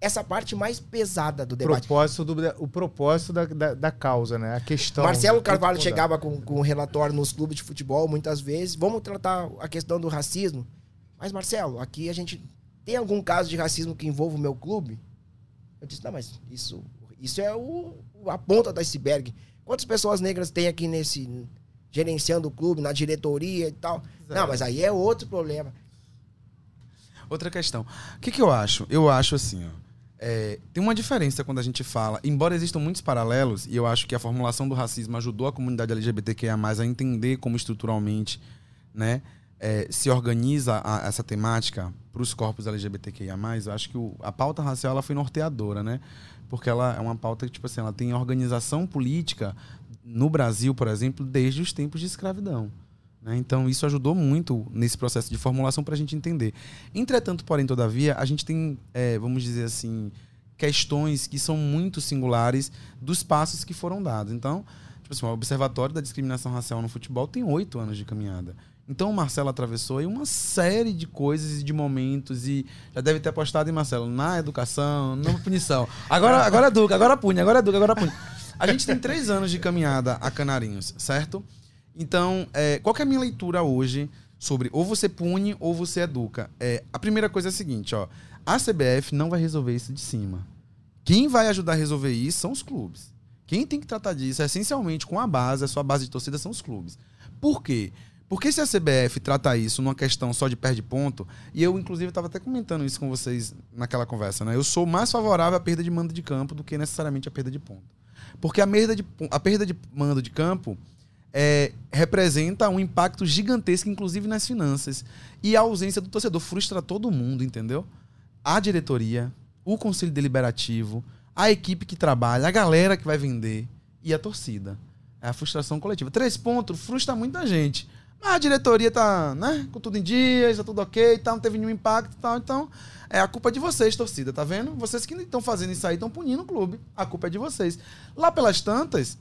essa parte mais pesada do debate. Propósito do, o propósito da, da, da causa, né? A questão. Marcelo Carvalho Aprofundar. chegava com, com um relatório nos clubes de futebol muitas vezes. Vamos tratar a questão do racismo. Mas, Marcelo, aqui a gente tem algum caso de racismo que envolva o meu clube? Eu disse, não, mas isso, isso é o, a ponta do iceberg. Quantas pessoas negras tem aqui nesse. gerenciando o clube, na diretoria e tal? Não, mas aí é outro problema. Outra questão. O que, que eu acho? Eu acho assim, ó. É, tem uma diferença quando a gente fala, embora existam muitos paralelos, e eu acho que a formulação do racismo ajudou a comunidade LGBTQIA a entender como estruturalmente né, é, se organiza a- essa temática para os corpos LGBTQIA. Eu acho que o- a pauta racial ela foi norteadora, né? Porque ela é uma pauta que, tipo assim, ela tem organização política no Brasil, por exemplo, desde os tempos de escravidão. Né? Então, isso ajudou muito nesse processo de formulação para a gente entender. Entretanto, porém, todavia, a gente tem, é, vamos dizer assim, questões que são muito singulares dos passos que foram dados. Então, tipo assim, o Observatório da Discriminação Racial no Futebol tem oito anos de caminhada. Então, o Marcelo atravessou aí uma série de coisas e de momentos e já deve ter apostado em Marcelo na educação, na punição. Agora, agora é Duca, agora punha, agora é Duca, agora punha. A gente tem três anos de caminhada a Canarinhos, certo? Então, é, qual é a minha leitura hoje sobre ou você pune ou você educa? É, a primeira coisa é a seguinte, ó. A CBF não vai resolver isso de cima. Quem vai ajudar a resolver isso são os clubes. Quem tem que tratar disso essencialmente com a base, a sua base de torcida são os clubes. Por quê? Porque se a CBF trata isso numa questão só de perde ponto, e eu inclusive estava até comentando isso com vocês naquela conversa, né? Eu sou mais favorável à perda de mando de campo do que necessariamente a perda de ponto. Porque a perda de, a perda de mando de campo é, representa um impacto gigantesco, inclusive nas finanças. E a ausência do torcedor frustra todo mundo, entendeu? A diretoria, o conselho deliberativo, a equipe que trabalha, a galera que vai vender e a torcida. É a frustração coletiva. Três pontos frustra muita gente. Mas a diretoria tá, né, com tudo em dia, tá tudo ok, tá, não teve nenhum impacto tal. Então, é a culpa de vocês, torcida, tá vendo? Vocês que estão fazendo isso aí estão punindo o clube. A culpa é de vocês. Lá pelas tantas,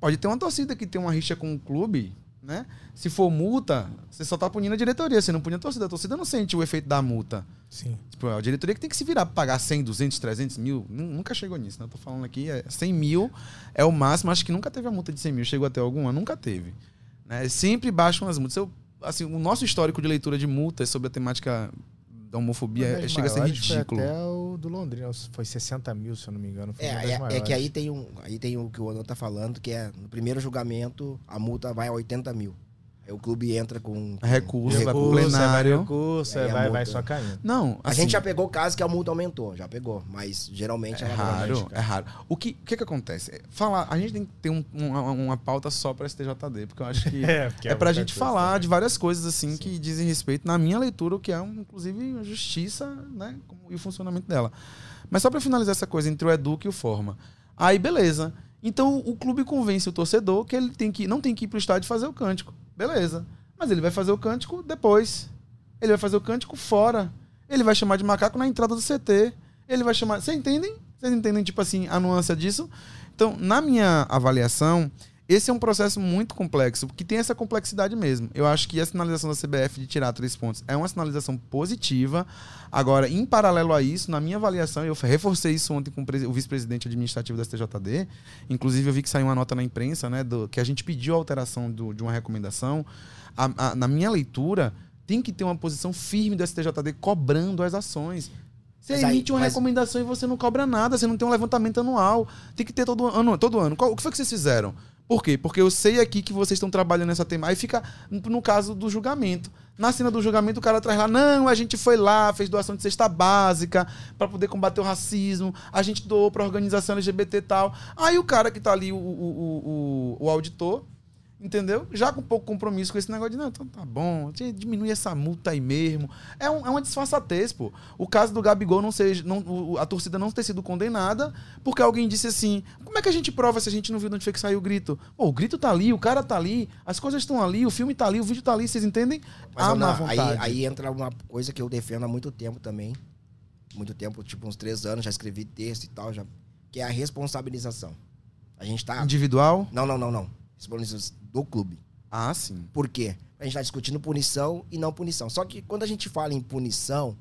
pode ter uma torcida que tem uma rixa com o clube, né? Se for multa, você só tá punindo a diretoria, você não pune a torcida. A torcida não sente o efeito da multa. Sim. Tipo, a diretoria que tem que se virar pra pagar 100, 200, 300 mil. Nu- Nunca chegou nisso, né? Eu tô falando aqui, é 100 mil é o máximo. Acho que nunca teve a multa de 100 mil. Chegou até alguma? Nunca teve. Né? Sempre baixam as multas. Eu, assim, o nosso histórico de leitura de multas sobre a temática da homofobia Uma das chega a ser ridículo. até o do Londrina, foi 60 mil, se eu não me engano. Foi É, é, é que aí tem, um, aí tem o que o Ono tá falando, que é no primeiro julgamento a multa vai a 80 mil. Aí o clube entra com. com Recurso, vai pro Recurso, vai plenário. recurso, a vai, vai só caindo. Não, A assim, gente já pegou casos que a multa aumentou, já pegou. Mas geralmente É raro, é raro. O que, o que que acontece? É, Falar, a gente tem que ter um- uma, uma pauta só para STJD, porque eu acho que É, porque é, pra gente coisa falar também. de várias coisas assim que dizem respeito, na minha leitura, o que é, um, inclusive, a justiça né, e o funcionamento dela. Mas só para finalizar essa coisa entre o Educa e o Forma. Aí, beleza. Então o clube convence o torcedor que ele tem que, não tem que ir pro estádio fazer o cântico. Beleza. Mas ele vai fazer o cântico depois. Ele vai fazer o cântico fora. Ele vai chamar de macaco na entrada do CT. Ele vai chamar. Vocês entendem? Vocês entendem, tipo assim, a nuance disso? Então, na minha avaliação, esse é um processo muito complexo, que tem essa complexidade mesmo. Eu acho que a sinalização da CBF de tirar três pontos é uma sinalização positiva. Agora, em paralelo a isso, na minha avaliação, eu reforcei isso ontem com o presi- o vice-presidente administrativo da STJD. Inclusive, eu vi que saiu uma nota na imprensa, né, do, que a gente pediu a alteração do- de uma recomendação. A- a- na minha leitura, tem que ter uma posição firme do STJD cobrando as ações. Você Mas emite uma mas- recomendação e você não cobra nada, você não tem um levantamento anual. Tem que ter todo ano. Todo ano. Qual- o que foi que vocês fizeram? Por quê? Porque eu sei aqui que vocês estão trabalhando nessa tema. Aí fica no caso do julgamento. Na cena do julgamento, o cara traz lá, não, a gente foi lá, fez doação de cesta básica para poder combater o racismo, a gente doou pra organização LGBT e tal. Aí o cara que tá ali, o, o, o- o auditor, entendeu? Já com pouco compromisso com esse negócio de, não, então tá bom, diminui essa multa aí mesmo. É, um- é uma disfarçatez, pô. O caso do Gabigol não seja, não, a torcida não ter sido condenada porque alguém disse assim, como é que a gente prova se a gente não viu de onde foi que saiu o grito? Pô, o grito tá ali, o cara tá ali, as coisas estão ali, o filme tá ali, o vídeo tá ali, vocês entendem? Mas, Ana, má aí, vontade. aí entra uma coisa que eu defendo há muito tempo também. Muito tempo, tipo uns três anos, já escrevi texto e tal, já, que é a responsabilização. A gente tá. Individual? Não, não, não, não. Do clube. Ah, sim. Por quê? A gente tá discutindo punição e não punição. Só que quando a gente fala em punição,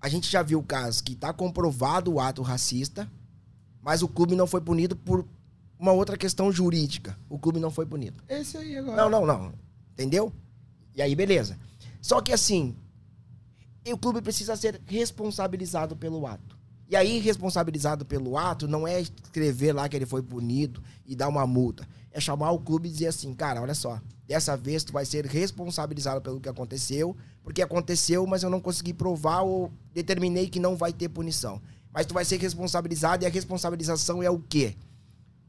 a gente já viu casos que tá comprovado o ato racista, mas o clube não foi punido por uma outra questão jurídica. O clube não foi punido. Esse aí agora. Não, não, não. Entendeu? E aí, beleza. Só que assim, o clube precisa ser responsabilizado pelo ato. E aí, responsabilizado pelo ato, não é escrever lá que ele foi punido e dar uma multa. É chamar o clube e dizer assim, cara, olha só, dessa vez tu vai ser responsabilizado pelo que aconteceu, porque aconteceu, mas eu não consegui provar ou determinei que não vai ter punição. Mas tu vai ser responsabilizado e a responsabilização é o quê?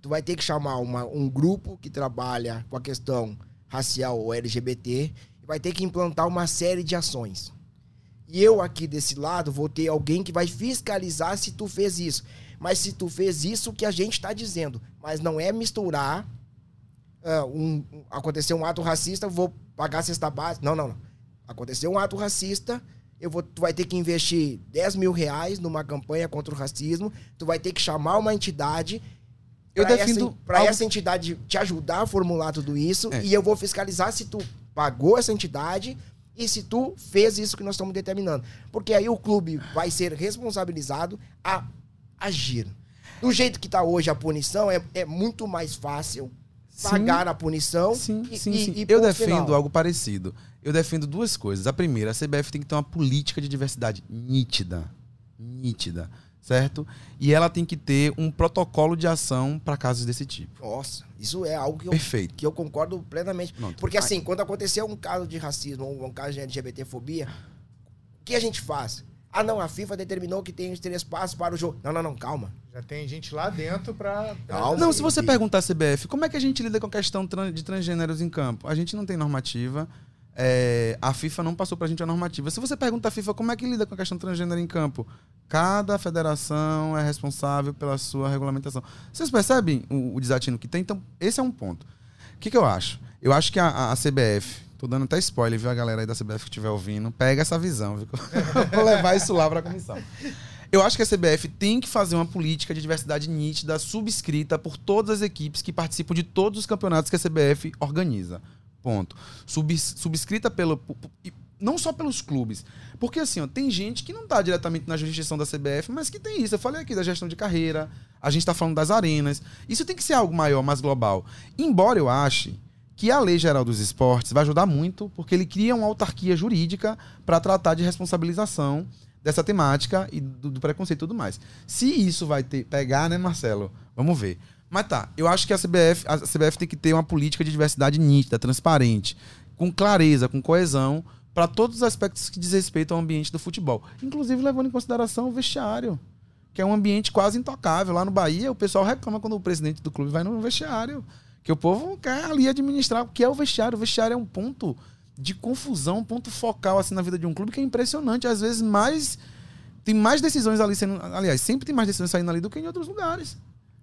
tu vai ter que chamar uma- um grupo que trabalha com a questão racial ou LGBT e vai ter que implantar uma série de ações. E eu aqui desse lado vou ter alguém que vai fiscalizar se tu fez isso. Mas se tu fez isso, o que a gente está dizendo. Mas não é misturar. ah, um, um- aconteceu um ato racista, vou pagar a cesta básica. Não, não, não. Aconteceu um ato racista, eu vou, tu vai ter que investir 10 mil reais numa campanha contra o racismo. Tu vai ter que chamar uma entidade Eu pra defendo essa, pra algo- essa entidade te ajudar a formular tudo isso É. e eu vou fiscalizar se tu pagou essa entidade e se tu fez isso que nós estamos determinando. Porque aí o clube vai ser responsabilizado a agir. Do jeito que está hoje a punição, é, é muito mais fácil Sim. pagar a punição Sim, e, sim, e- sim. e Eu ponto defendo final. algo parecido. Eu defendo duas coisas. A primeira, a CBF tem que ter uma política de diversidade nítida. Nítida. Certo? E ela tem que ter um protocolo de ação para casos desse tipo. Nossa, isso é algo que eu, Perfeito. que eu concordo plenamente. Pronto. Porque assim, quando aconteceu um caso de racismo ou um caso de LGBTfobia, o que a gente faz? Ah, não, a FIFA determinou que tem os três passos para o jogo. Não, não, não, calma. Já tem gente lá dentro pra. pra- Calma. Não, se você perguntar à CBF, como é que a gente lida com a questão de transgêneros em campo? A gente não tem normativa. É, a FIFA não passou pra gente a normativa. Se você pergunta à FIFA como é que lida com a questão transgênero em campo, cada federação é responsável pela sua regulamentação. Vocês percebem o, o desatino que tem? Então, esse é um ponto. O que, que eu acho? Eu acho que a, a- a CBF, tô dando até spoiler, viu, a galera aí da CBF que estiver ouvindo, pega essa visão, viu? Vou levar isso lá pra comissão. Eu acho que a CBF tem que fazer uma política de diversidade nítida, subscrita por todas as equipes que participam de todos os campeonatos que a CBF organiza. Ponto. Subs- subscrita pelo. Não só pelos clubes. Porque assim, ó, tem gente que não está diretamente na jurisdição da CBF, mas que tem isso. Eu falei aqui da gestão de carreira, a gente está falando das arenas. Isso tem que ser algo maior, mais global. Embora eu ache que a Lei Geral dos Esportes vai ajudar muito, porque ele cria uma autarquia jurídica para tratar de responsabilização dessa temática e do, do preconceito e tudo mais. Se isso vai ter pegar, né, Marcelo? Vamos ver. Mas tá, eu acho que a CBF, a CBF tem que ter uma política de diversidade nítida, transparente, com clareza, com coesão, para todos os aspectos que diz respeito ao ambiente do futebol. Inclusive levando em consideração o vestiário, que é um ambiente quase intocável. Lá no Bahia, o pessoal reclama quando o presidente do clube vai no vestiário, que o povo quer ali administrar o que é o vestiário. O vestiário é um ponto de confusão, um ponto focal assim na vida de um clube que é impressionante. Às vezes mais tem mais decisões ali sendo, aliás, sempre tem mais decisões saindo ali do que em outros lugares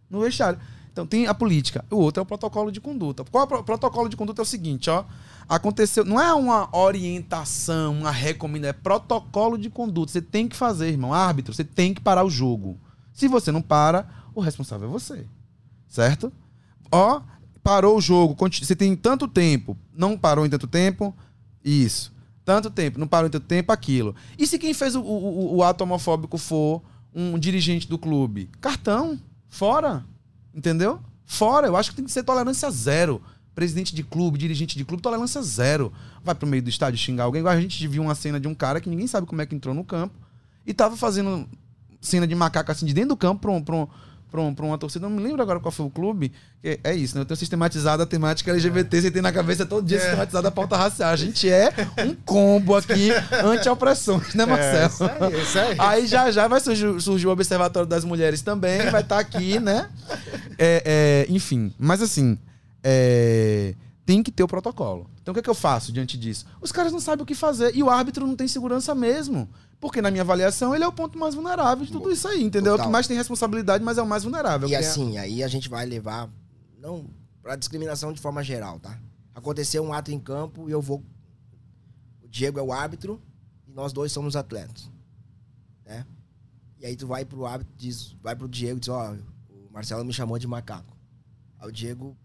no vestiário. Então tem a política, o outro é o protocolo de conduta. Qual é o protocolo de conduta? É o seguinte, ó. Aconteceu, não é uma orientação, uma recomendação, é protocolo de conduta. Você tem que fazer, irmão. Árbitro, você tem que parar o jogo. Se você não para, o responsável é você. Certo? Ó, parou o jogo, você tem tanto tempo, não parou em tanto tempo, isso. Tanto tempo, não parou em tanto tempo, aquilo. E se quem fez o, o, o ato homofóbico for um dirigente do clube? Cartão, fora. Entendeu? Fora, eu acho que tem que ser tolerância zero. Presidente de clube, dirigente de clube, tolerância zero. Vai pro meio do estádio xingar alguém. Igual a gente viu uma cena de um cara que ninguém sabe como é que entrou no campo e tava fazendo cena de macaco assim de dentro do campo pra um, pra um, pra, um, uma torcida. Não me lembro agora qual foi o clube. É, é isso, né? Eu tenho sistematizado a temática LGBT, é. você tem na cabeça todo dia é. sistematizado a pauta racial. A gente é um combo aqui anti-opressões, né, é, Marcelo? É, isso aí, isso aí. aí já já vai surgir, surgir o Observatório das Mulheres também, vai estar tá aqui, né? É, é, enfim, mas assim. É, tem que ter o protocolo. Então o que, é que eu faço diante disso? Os caras não sabem o que fazer e o árbitro não tem segurança mesmo. Porque, na minha avaliação, ele é o ponto mais vulnerável de tudo isso aí, entendeu? Total. É o que mais tem responsabilidade, mas é o mais vulnerável. E assim, é... aí a gente vai levar, não pra discriminação de forma geral, tá? Aconteceu um ato em campo e eu vou. O Diego é o árbitro e nós dois somos atletas. Né? E aí tu vai pro árbitro, diz, vai pro Diego e diz, ó, oh, o Marcelo me chamou de macaco. Aí o Diego.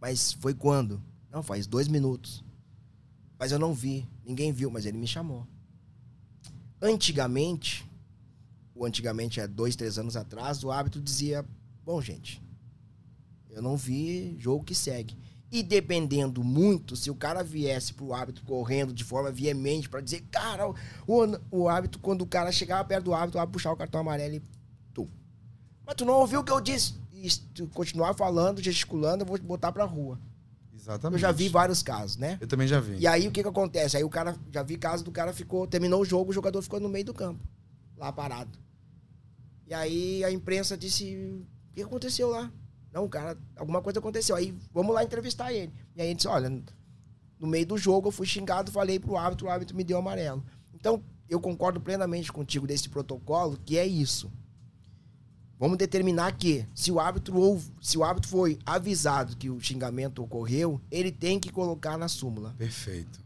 Mas foi quando? Não, faz dois minutos. Mas eu não vi. Ninguém viu, mas ele me chamou. Antigamente, o antigamente é dois, três anos atrás, o árbitro dizia: bom, gente, eu não vi jogo que segue. E dependendo muito, se o cara viesse pro árbitro correndo de forma veemente para dizer, cara, o, o árbitro, quando o cara chegava perto do árbitro, o puxar o cartão amarelo e. Tu. Mas tu não ouviu o que eu disse? Se tu continuar falando, gesticulando, eu vou te botar pra rua. Exatamente. Eu já vi vários casos, né? Eu também já vi. E aí o que que acontece? Aí o cara, já vi caso do cara ficou, terminou o jogo, o jogador ficou no meio do campo, lá parado. E aí a imprensa disse: o que aconteceu lá? Não, cara, alguma coisa aconteceu. Aí vamos lá entrevistar ele. E aí ele disse: olha, no meio do jogo eu fui xingado, falei pro árbitro, o árbitro me deu amarelo. Então, eu concordo plenamente contigo desse protocolo, que é isso. Vamos determinar que se o árbitro ou se o árbitro foi avisado que o xingamento ocorreu, ele tem que colocar na súmula. Perfeito.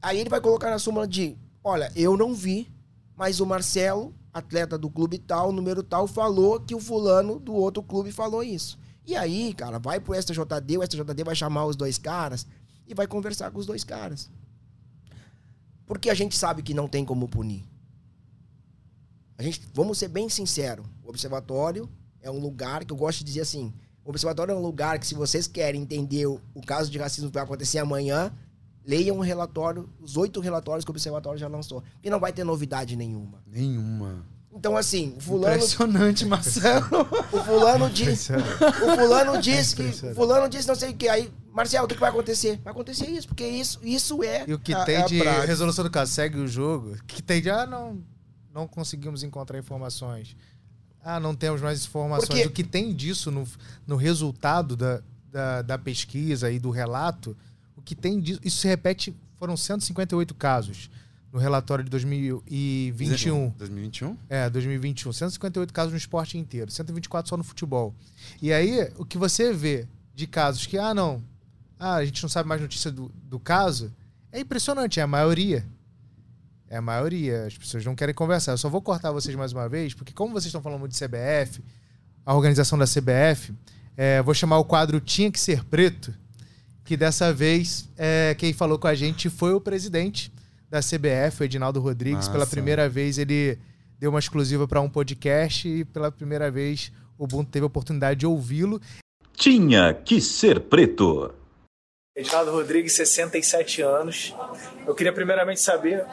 Aí ele vai colocar na súmula de, olha, eu não vi, mas o Marcelo, atleta do clube tal, número tal, falou que o fulano do outro clube falou isso. E aí, cara, vai pro STJD, o STJD vai chamar os dois caras e vai conversar com os dois caras. Porque a gente sabe que não tem como punir. A gente, vamos ser bem sinceros, o observatório é um lugar que eu gosto de dizer assim, o observatório é um lugar que se vocês querem entender o, o caso de racismo que vai acontecer amanhã, leiam o relatório, os oito relatórios que o observatório já lançou, e não vai ter novidade nenhuma. Nenhuma. Então, assim, o fulano. Impressionante, Marcelo. o fulano disse. o fulano disse que. O fulano disse não sei o que. Aí, Marcelo, o que vai acontecer? Vai acontecer isso, porque isso, isso é. E o que a, tem é de resolução do caso segue o jogo, que tem de, ah, não não conseguimos encontrar informações. Ah, não temos mais informações. Porque... O que tem disso no, no resultado da, da, da, pesquisa e do relato, o que tem disso. Isso se repete, foram 158 casos no relatório de 2021. 2021? É, 2021. 158 casos no esporte inteiro, 124 só no futebol. E aí, o que você vê de casos que, ah, não, ah, a gente não sabe mais notícia do, do caso, é impressionante, é a maioria. É a maioria. As pessoas não querem conversar. Eu só vou cortar vocês mais uma vez, porque como vocês estão falando muito de CBF, a organização da CBF, é, vou chamar o quadro Tinha que Ser Preto, que dessa vez é, quem falou com a gente foi o presidente da CBF, o Edinaldo Rodrigues. Nossa. Pela primeira vez ele deu uma exclusiva para um podcast e pela primeira vez o Ubuntu teve a oportunidade de ouvi-lo. Tinha que ser preto. Edinaldo Rodrigues, 67 anos. Eu queria primeiramente saber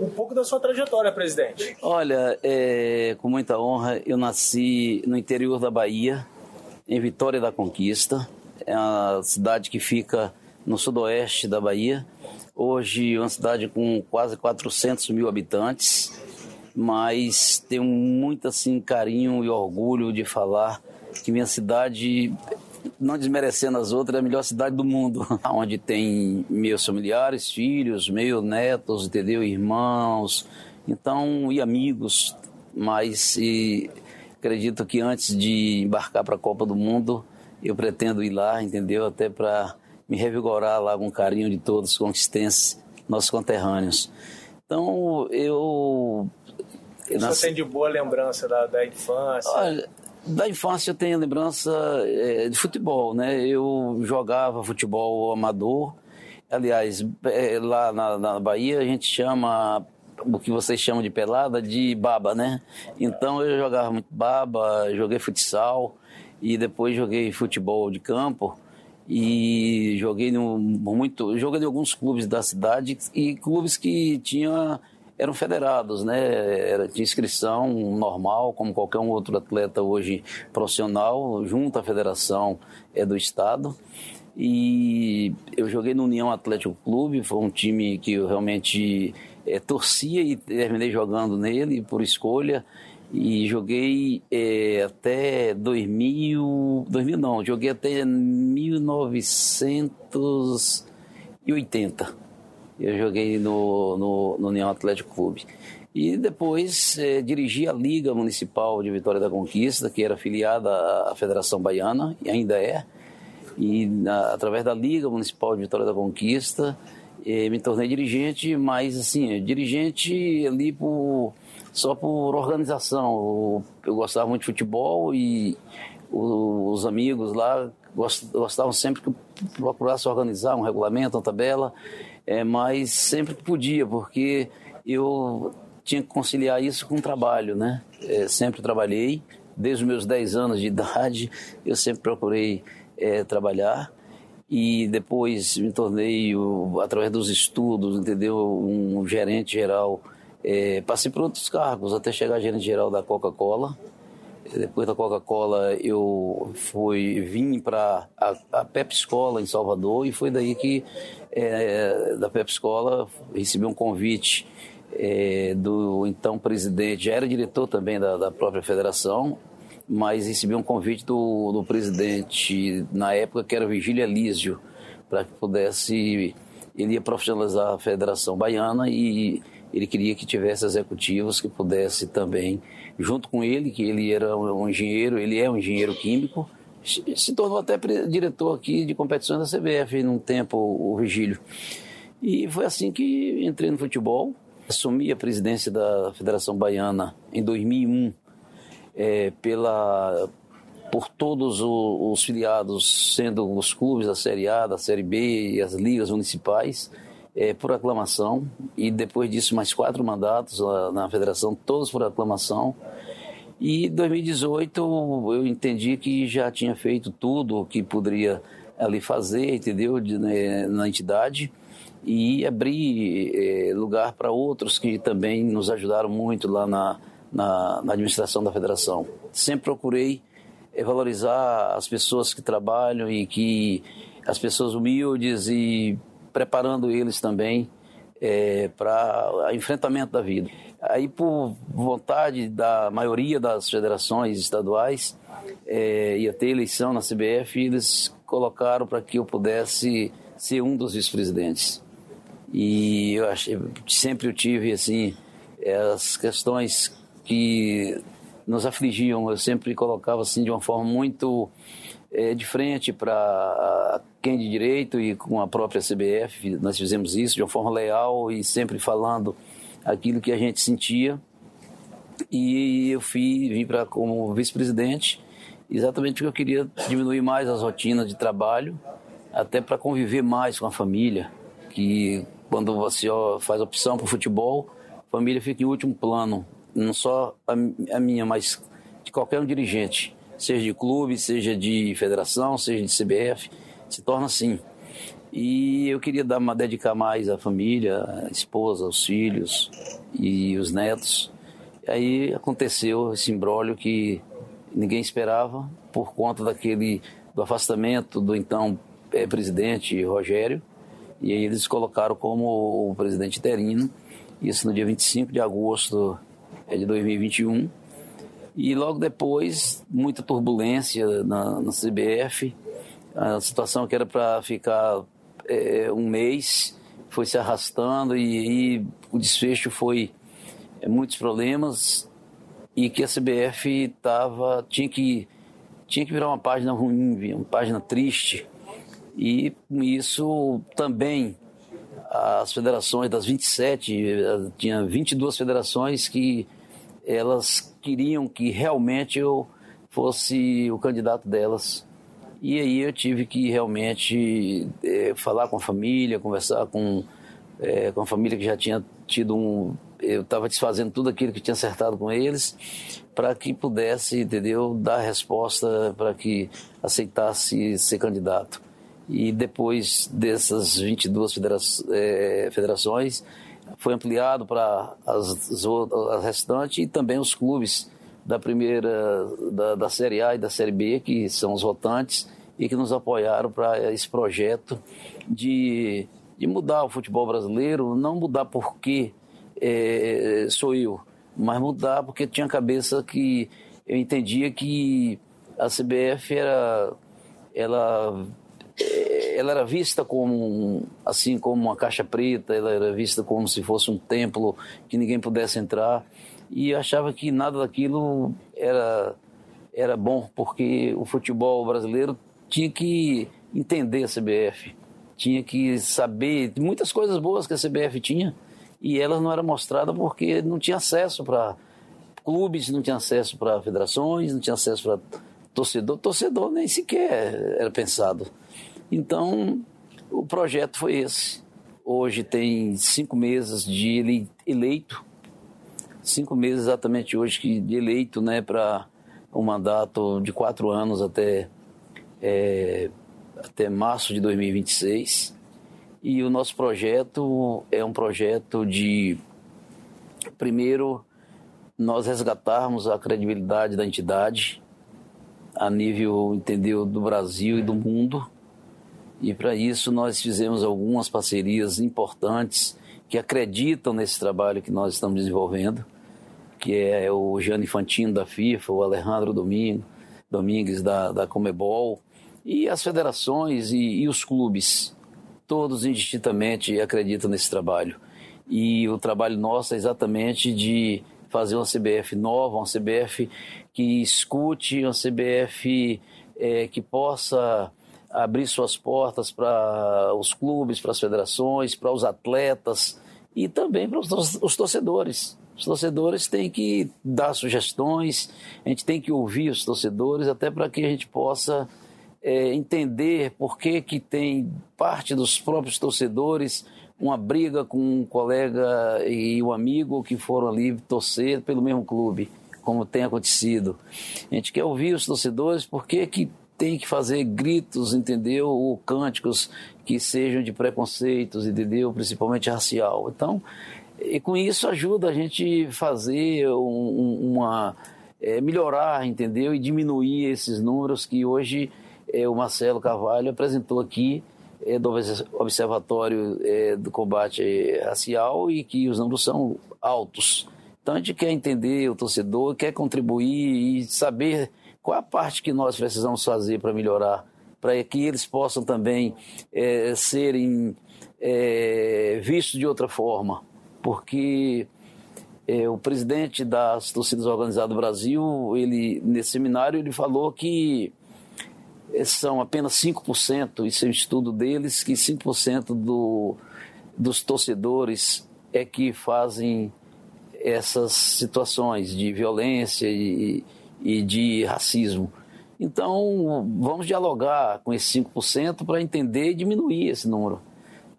um pouco da sua trajetória, presidente. Olha, é, com muita honra, eu nasci no interior da Bahia, em Vitória da Conquista. É uma cidade que fica no sudoeste da Bahia. Hoje é uma cidade com quase 400 mil habitantes, mas tenho muito assim, carinho e orgulho de falar que minha cidade não desmerecendo as outras, é a melhor cidade do mundo, onde tem meus familiares, filhos, meus netos, entendeu? Irmãos, então, e amigos, mas e, acredito que antes de embarcar para a Copa do Mundo, eu pretendo ir lá, entendeu? Até para me revigorar lá com carinho de todos os conquistenses, nossos conterrâneos. Então, eu... Você nasci... tem de boa lembrança da, da infância? Olha, da infância eu tenho lembrança é, de futebol, né? Eu jogava futebol amador. Aliás, é, lá na, na Bahia a gente chama o que vocês chamam de pelada de baba, né? Então eu jogava muito baba, joguei futsal e depois joguei futebol de campo e joguei no muito, joguei em alguns clubes da cidade e clubes que tinham eram federados, né? Era, tinha inscrição normal, como qualquer um outro atleta hoje profissional, junto à federação é do estado. E eu joguei no União Atlético Clube, foi um time que eu realmente é, torcia e terminei jogando nele por escolha. E joguei é, até 2000, 2000 não, joguei até 1980 eu joguei no, no, no União Atlético Clube. E depois é, dirigi a Liga Municipal de Vitória da Conquista, que era afiliada à Federação Baiana, e ainda é. E na, através da Liga Municipal de Vitória da Conquista, é, me tornei dirigente, mas assim, dirigente ali por, só por organização. Eu gostava muito de futebol e os amigos lá gostavam sempre que eu procurasse organizar um regulamento, uma tabela é, mas sempre que podia, porque eu tinha que conciliar isso com o trabalho, né? É, sempre trabalhei, desde os meus 10 anos de idade, eu sempre procurei é, trabalhar e depois me tornei, através dos estudos, entendeu, um gerente geral. É, passei por outros cargos até chegar a gerente geral da Coca-Cola, depois da Coca-Cola eu fui vim para a, a Pepsi em Salvador e foi daí que é, da Pepsi Escola recebi um convite é, do então presidente, já era diretor também da, da própria federação, mas recebi um convite do, do presidente na época que era Vigília Lísio para que pudesse ele ia profissionalizar a Federação Baiana e ele queria que tivesse executivos que pudesse também junto com ele, que ele era um engenheiro, ele é um engenheiro químico, se tornou até diretor aqui de competições da CBF num tempo, o Vigílio. E foi assim que entrei no futebol, assumi a presidência da Federação Baiana em 2001, é, pela, por todos os, os, filiados, sendo os clubes da Série A, da Série B e as ligas municipais, é, por aclamação, e depois disso mais quatro mandatos na, na federação, todos por aclamação. E em 2018 eu entendi que já tinha feito tudo o que poderia ali fazer, entendeu, de, né, na entidade e abrir é, lugar para outros que também nos ajudaram muito lá na, na, na administração da federação. Sempre procurei é, valorizar as pessoas que trabalham e que as pessoas humildes e preparando eles também é, para enfrentamento da vida. Aí, por vontade da maioria das federações estaduais, é, ia ter eleição na CBF e eles colocaram para que eu pudesse ser um dos vice-presidentes. E eu achei, sempre eu tive assim as questões que nos afligiam, eu sempre colocava assim de uma forma muito é, de frente para quem de direito e com a própria CBF. Nós fizemos isso de uma forma leal e sempre falando aquilo que a gente sentia. E eu fui, vim para como vice-presidente, exatamente porque eu queria diminuir mais as rotinas de trabalho, até para conviver mais com a família, que quando você faz opção para o futebol, a família fica em último plano, não só a minha, mas de qualquer um dirigente seja de clube, seja de federação, seja de CBF, se torna assim. E eu queria dar, dedicar mais à família, à esposa, aos filhos e os netos. E aí aconteceu esse imbróglio que ninguém esperava por conta daquele do afastamento do então é, presidente Rogério. E aí eles colocaram como o presidente interino isso no dia 25 de agosto é, de 2021 e logo depois muita turbulência na, na CBF a situação que era para ficar é, um mês foi se arrastando e, e o desfecho foi é, muitos problemas e que a CBF tava, tinha, que, tinha que virar uma página ruim, uma página triste. E com isso também as federações das 27, tinha 22 federações que elas queriam que realmente eu fosse o candidato delas. E aí eu tive que realmente é, falar com a família, conversar com, é, com a família que já tinha tido um, eu estava desfazendo tudo aquilo que tinha acertado com eles para que pudesse, entendeu, dar resposta para que aceitasse ser candidato. E depois dessas 22 federa é, federações, foi ampliado para as, as restantes e também os clubes da primeira, da, da Série A e da Série B, que são os votantes e que nos apoiaram para esse projeto de, de mudar o futebol brasileiro, não mudar porque é, sou eu, mas mudar porque tinha cabeça que eu entendia que a CBF era ela ela era vista como assim como uma caixa preta, ela era vista como se fosse um templo que ninguém pudesse entrar e achava que nada daquilo era era bom porque o futebol brasileiro tinha que entender a CBF, tinha que saber muitas coisas boas que a CBF tinha e elas não eram mostradas porque não tinha acesso para clubes, não tinha acesso para federações, não tinha acesso para torcedor. Torcedor nem sequer era pensado. Então, o projeto foi esse. Hoje tem cinco meses de eleito, cinco meses exatamente hoje de eleito, né, para um mandato de quatro anos até, é, até março de 2026. E o nosso projeto é um projeto de, primeiro, nós resgatarmos a credibilidade da entidade a nível, entendeu, do Brasil e do mundo. E para isso nós fizemos algumas parcerias importantes que acreditam nesse trabalho que nós estamos desenvolvendo, que é o Gianni Infantino da FIFA, o Alejandro Domingo, Domingues da, da Comebol, e as federações e, e os clubes todos indistintamente acreditam nesse trabalho. E o trabalho nosso é exatamente de fazer uma CBF nova, uma CBF que escute, uma CBF é, que possa abrir suas portas para os clubes, para as federações, para os atletas e também para os torcedores. Os torcedores têm que dar sugestões, a gente tem que ouvir os torcedores, até para que a gente possa é, entender por que, que tem parte dos próprios torcedores uma briga com um colega e um amigo que foram ali torcer pelo mesmo clube, como tem acontecido. A gente quer ouvir os torcedores por que, que tem que fazer gritos, entendeu? Ou cânticos que sejam de preconceitos, entendeu? Principalmente racial. Então, e com isso ajuda a gente fazer um, uma. É, melhorar, entendeu? E diminuir esses números que hoje é, o Marcelo Carvalho apresentou aqui é, do Observatório é, do Combate Racial e que os números são altos. Então a gente quer entender o torcedor, quer contribuir e saber qual a parte que nós precisamos fazer para melhorar, para que eles possam também é, serem é, vistos de outra forma. Porque é, o presidente das torcidas organizadas do Brasil, ele, nesse seminário, ele falou que são apenas 5%, isso é um estudo deles, que 5% do, dos torcedores é que fazem essas situações de violência e, e de racismo. Então, vamos dialogar com esses 5% para entender e diminuir esse número.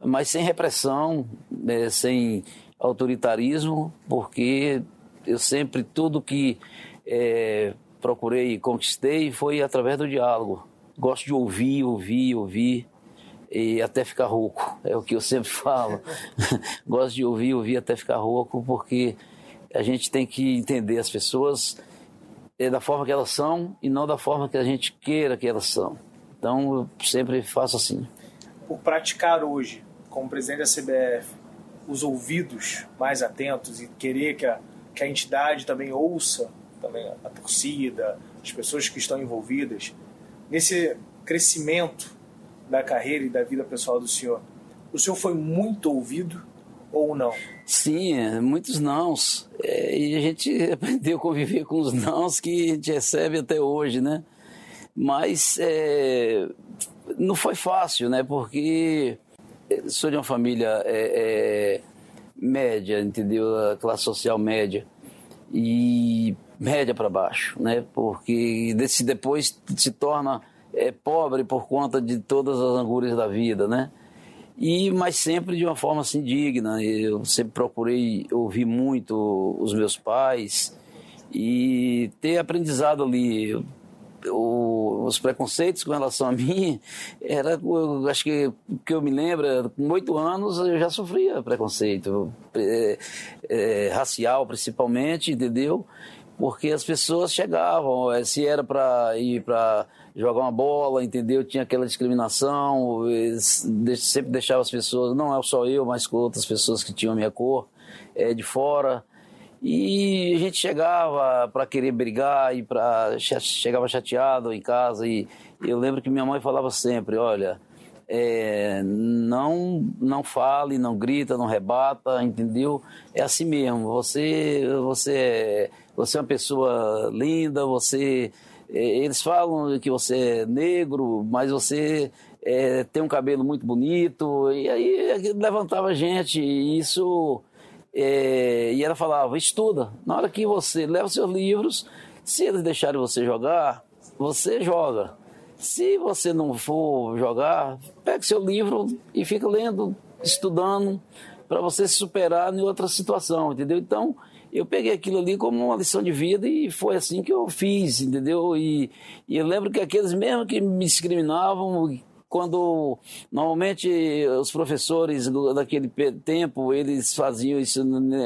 Mas sem repressão, né, sem autoritarismo, porque eu sempre, tudo que é, procurei e conquistei foi através do diálogo gosto de ouvir, ouvir, ouvir e até ficar rouco. É o que eu sempre falo. gosto de ouvir, ouvir até ficar rouco, porque a gente tem que entender as pessoas é da forma que elas são e não da forma que a gente queira que elas são. Então eu sempre faço assim. Por praticar hoje, como presidente da CBF, os ouvidos mais atentos e querer que a, que a entidade também ouça também a torcida, as pessoas que estão envolvidas, nesse crescimento da carreira e da vida pessoal do senhor, o senhor foi muito ouvido ou não? Sim, é, muitos nãos. É, e a gente aprendeu a conviver com os nãos que a gente recebe até hoje, né? Mas é, não foi fácil, né? Porque sou de uma família é, é, média, entendeu? A classe social média. E média para baixo, né? Porque desse depois se torna é, pobre por conta de todas as angúrias da vida, né? E mas sempre de uma forma assim digna. Eu sempre procurei ouvir muito os meus pais e ter aprendizado ali. O, os preconceitos com relação a mim era eu, acho que que eu me lembro com oito anos eu já sofria preconceito é, é, racial principalmente entendeu porque as pessoas chegavam, eh, se era para ir para jogar uma bola, entendeu? Tinha aquela discriminação, sempre deixava as pessoas, não é só eu, mas com outras pessoas que tinham a minha cor, é, de fora. E a gente chegava para querer brigar e para chegava chateado em casa e eu lembro que minha mãe falava sempre, olha, é, não não fale, não grita, não rebata, entendeu? É assim mesmo. Você você é você é uma pessoa linda, você. É, eles falam que você é negro, mas você é, tem um cabelo muito bonito. E aí levantava a gente, e isso. É, e ela falava: estuda. Na hora que você leva os seus livros, se eles deixarem você jogar, você joga. Se você não for jogar, pega seu livro e fica lendo, estudando, para você se superar em outra situação, entendeu? Então, eu peguei aquilo ali como uma lição de vida e foi assim que eu fiz, entendeu? E, e eu lembro que aqueles mesmo que me discriminavam, quando normalmente os professores daquele tempo eles faziam isso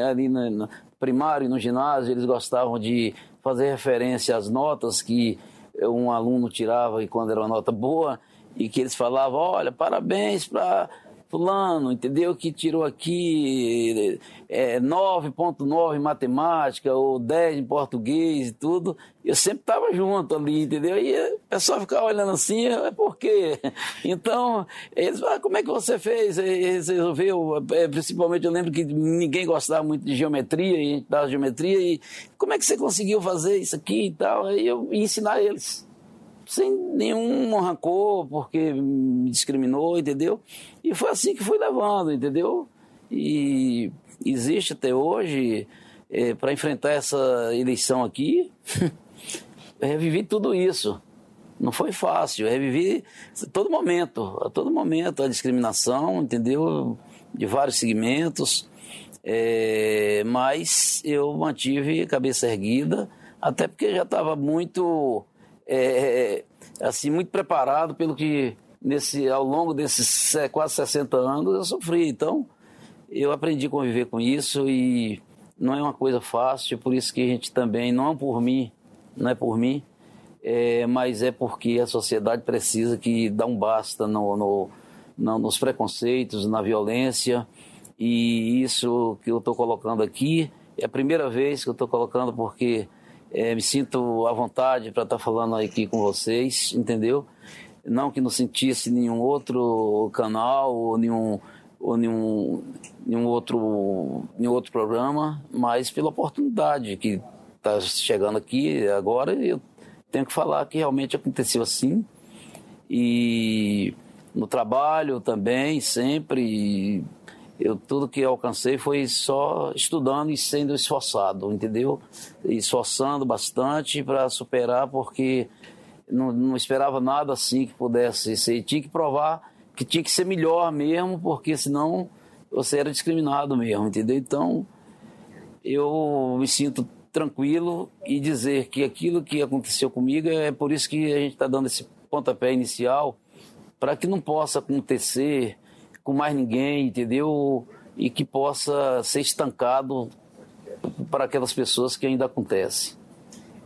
ali no primário, no ginásio, eles gostavam de fazer referência às notas que um aluno tirava e quando era uma nota boa e que eles falavam, olha, parabéns para fulano, entendeu? Que tirou aqui é, 9.9 em matemática ou 10 em português e tudo. Eu sempre estava junto ali, entendeu? E o pessoal ficava olhando assim, é por quê? Então, eles ah, como é que você fez? Você resolveu, é, principalmente eu lembro que ninguém gostava muito de geometria, e a gente dava geometria, e como é que você conseguiu fazer isso aqui e tal? Aí eu ia ensinar eles sem nenhum rancor, porque me discriminou, entendeu? E foi assim que fui levando, entendeu? E existe até hoje, é, para enfrentar essa eleição aqui, revivi tudo isso. Não foi fácil, revivi a todo momento, a todo momento a discriminação, entendeu? De vários segmentos, é, mas eu mantive a cabeça erguida, até porque já estava muito é, é, assim, muito preparado pelo que nesse, ao longo desses quase 60 anos eu sofri. Então, eu aprendi a conviver com isso e não é uma coisa fácil, por isso que a gente também, não é por mim, não é por mim, é, mas é porque a sociedade precisa que dá um basta no, no, no nos preconceitos, na violência, e isso que eu estou colocando aqui é a primeira vez que eu estou colocando porque é, me sinto à vontade para estar tá falando aqui com vocês, entendeu? Não que não sentisse nenhum outro canal ou nenhum, ou nenhum, nenhum, outro, nenhum outro programa, mas pela oportunidade que está chegando aqui agora, eu tenho que falar que realmente aconteceu assim. E no trabalho também, sempre eu tudo que alcancei foi só estudando e sendo esforçado, entendeu? Esforçando bastante para superar, porque não, não, esperava nada assim que pudesse ser. Tinha que provar que tinha que ser melhor mesmo, porque senão você era discriminado mesmo, entendeu? Então eu me sinto tranquilo e dizer que aquilo que aconteceu comigo é por isso que a gente está dando esse pontapé inicial para que não possa acontecer com mais ninguém, entendeu? E que possa ser estancado para aquelas pessoas que ainda acontece.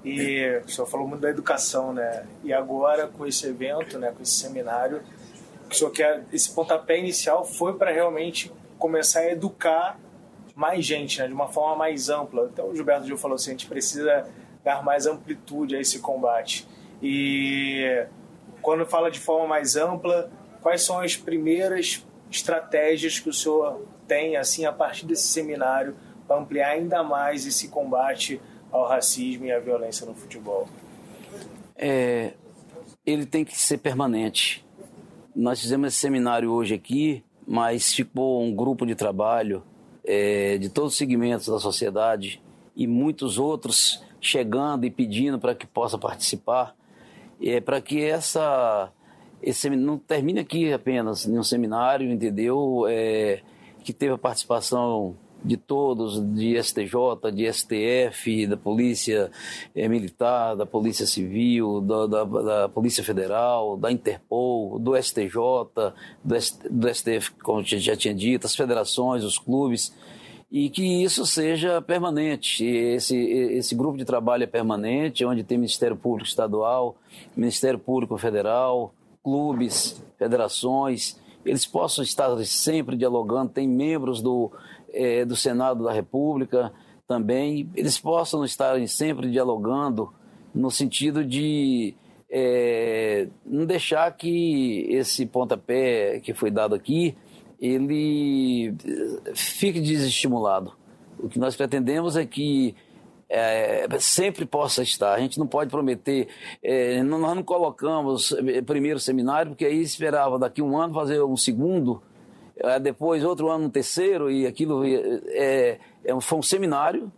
E o senhor falou muito da educação, né? E agora, com esse evento, né, com esse seminário, o senhor quer, esse pontapé inicial foi para realmente começar a educar mais gente, né, de uma forma mais ampla. Então, o Gilberto Gil falou assim: a gente precisa dar mais amplitude a esse combate. E quando fala de forma mais ampla, quais são as primeiras estratégias que o senhor tem, assim, a partir desse seminário, para ampliar ainda mais esse combate ao racismo e à violência no futebol? É, ele tem que ser permanente. Nós fizemos esse seminário hoje aqui, mas ficou um grupo de trabalho é, de todos os segmentos da sociedade e muitos outros chegando e pedindo para que possa participar, é, para que essa esse não termine aqui apenas em um seminário, entendeu? É, que teve a participação de todos, de STJ, de STF, da Polícia é, Militar, da Polícia Civil, da, da, da, Polícia Federal, da Interpol, do STJ, do, do STF, como já tinha dito, as federações, os clubes, e que isso seja permanente. Esse, esse grupo de trabalho é permanente, onde tem Ministério Público Estadual, Ministério Público Federal, clubes, federações, eles possam estar sempre dialogando, tem membros do, é, do Senado da República também, eles possam estar sempre dialogando no sentido de é, não deixar que esse pontapé que foi dado aqui ele fique desestimulado. O que nós pretendemos é que é, sempre possa estar. A gente não pode prometer. É, nós não colocamos é, primeiro seminário, porque aí esperava daqui um ano fazer um segundo, é, depois outro ano um terceiro, e aquilo é, é, foi um seminário,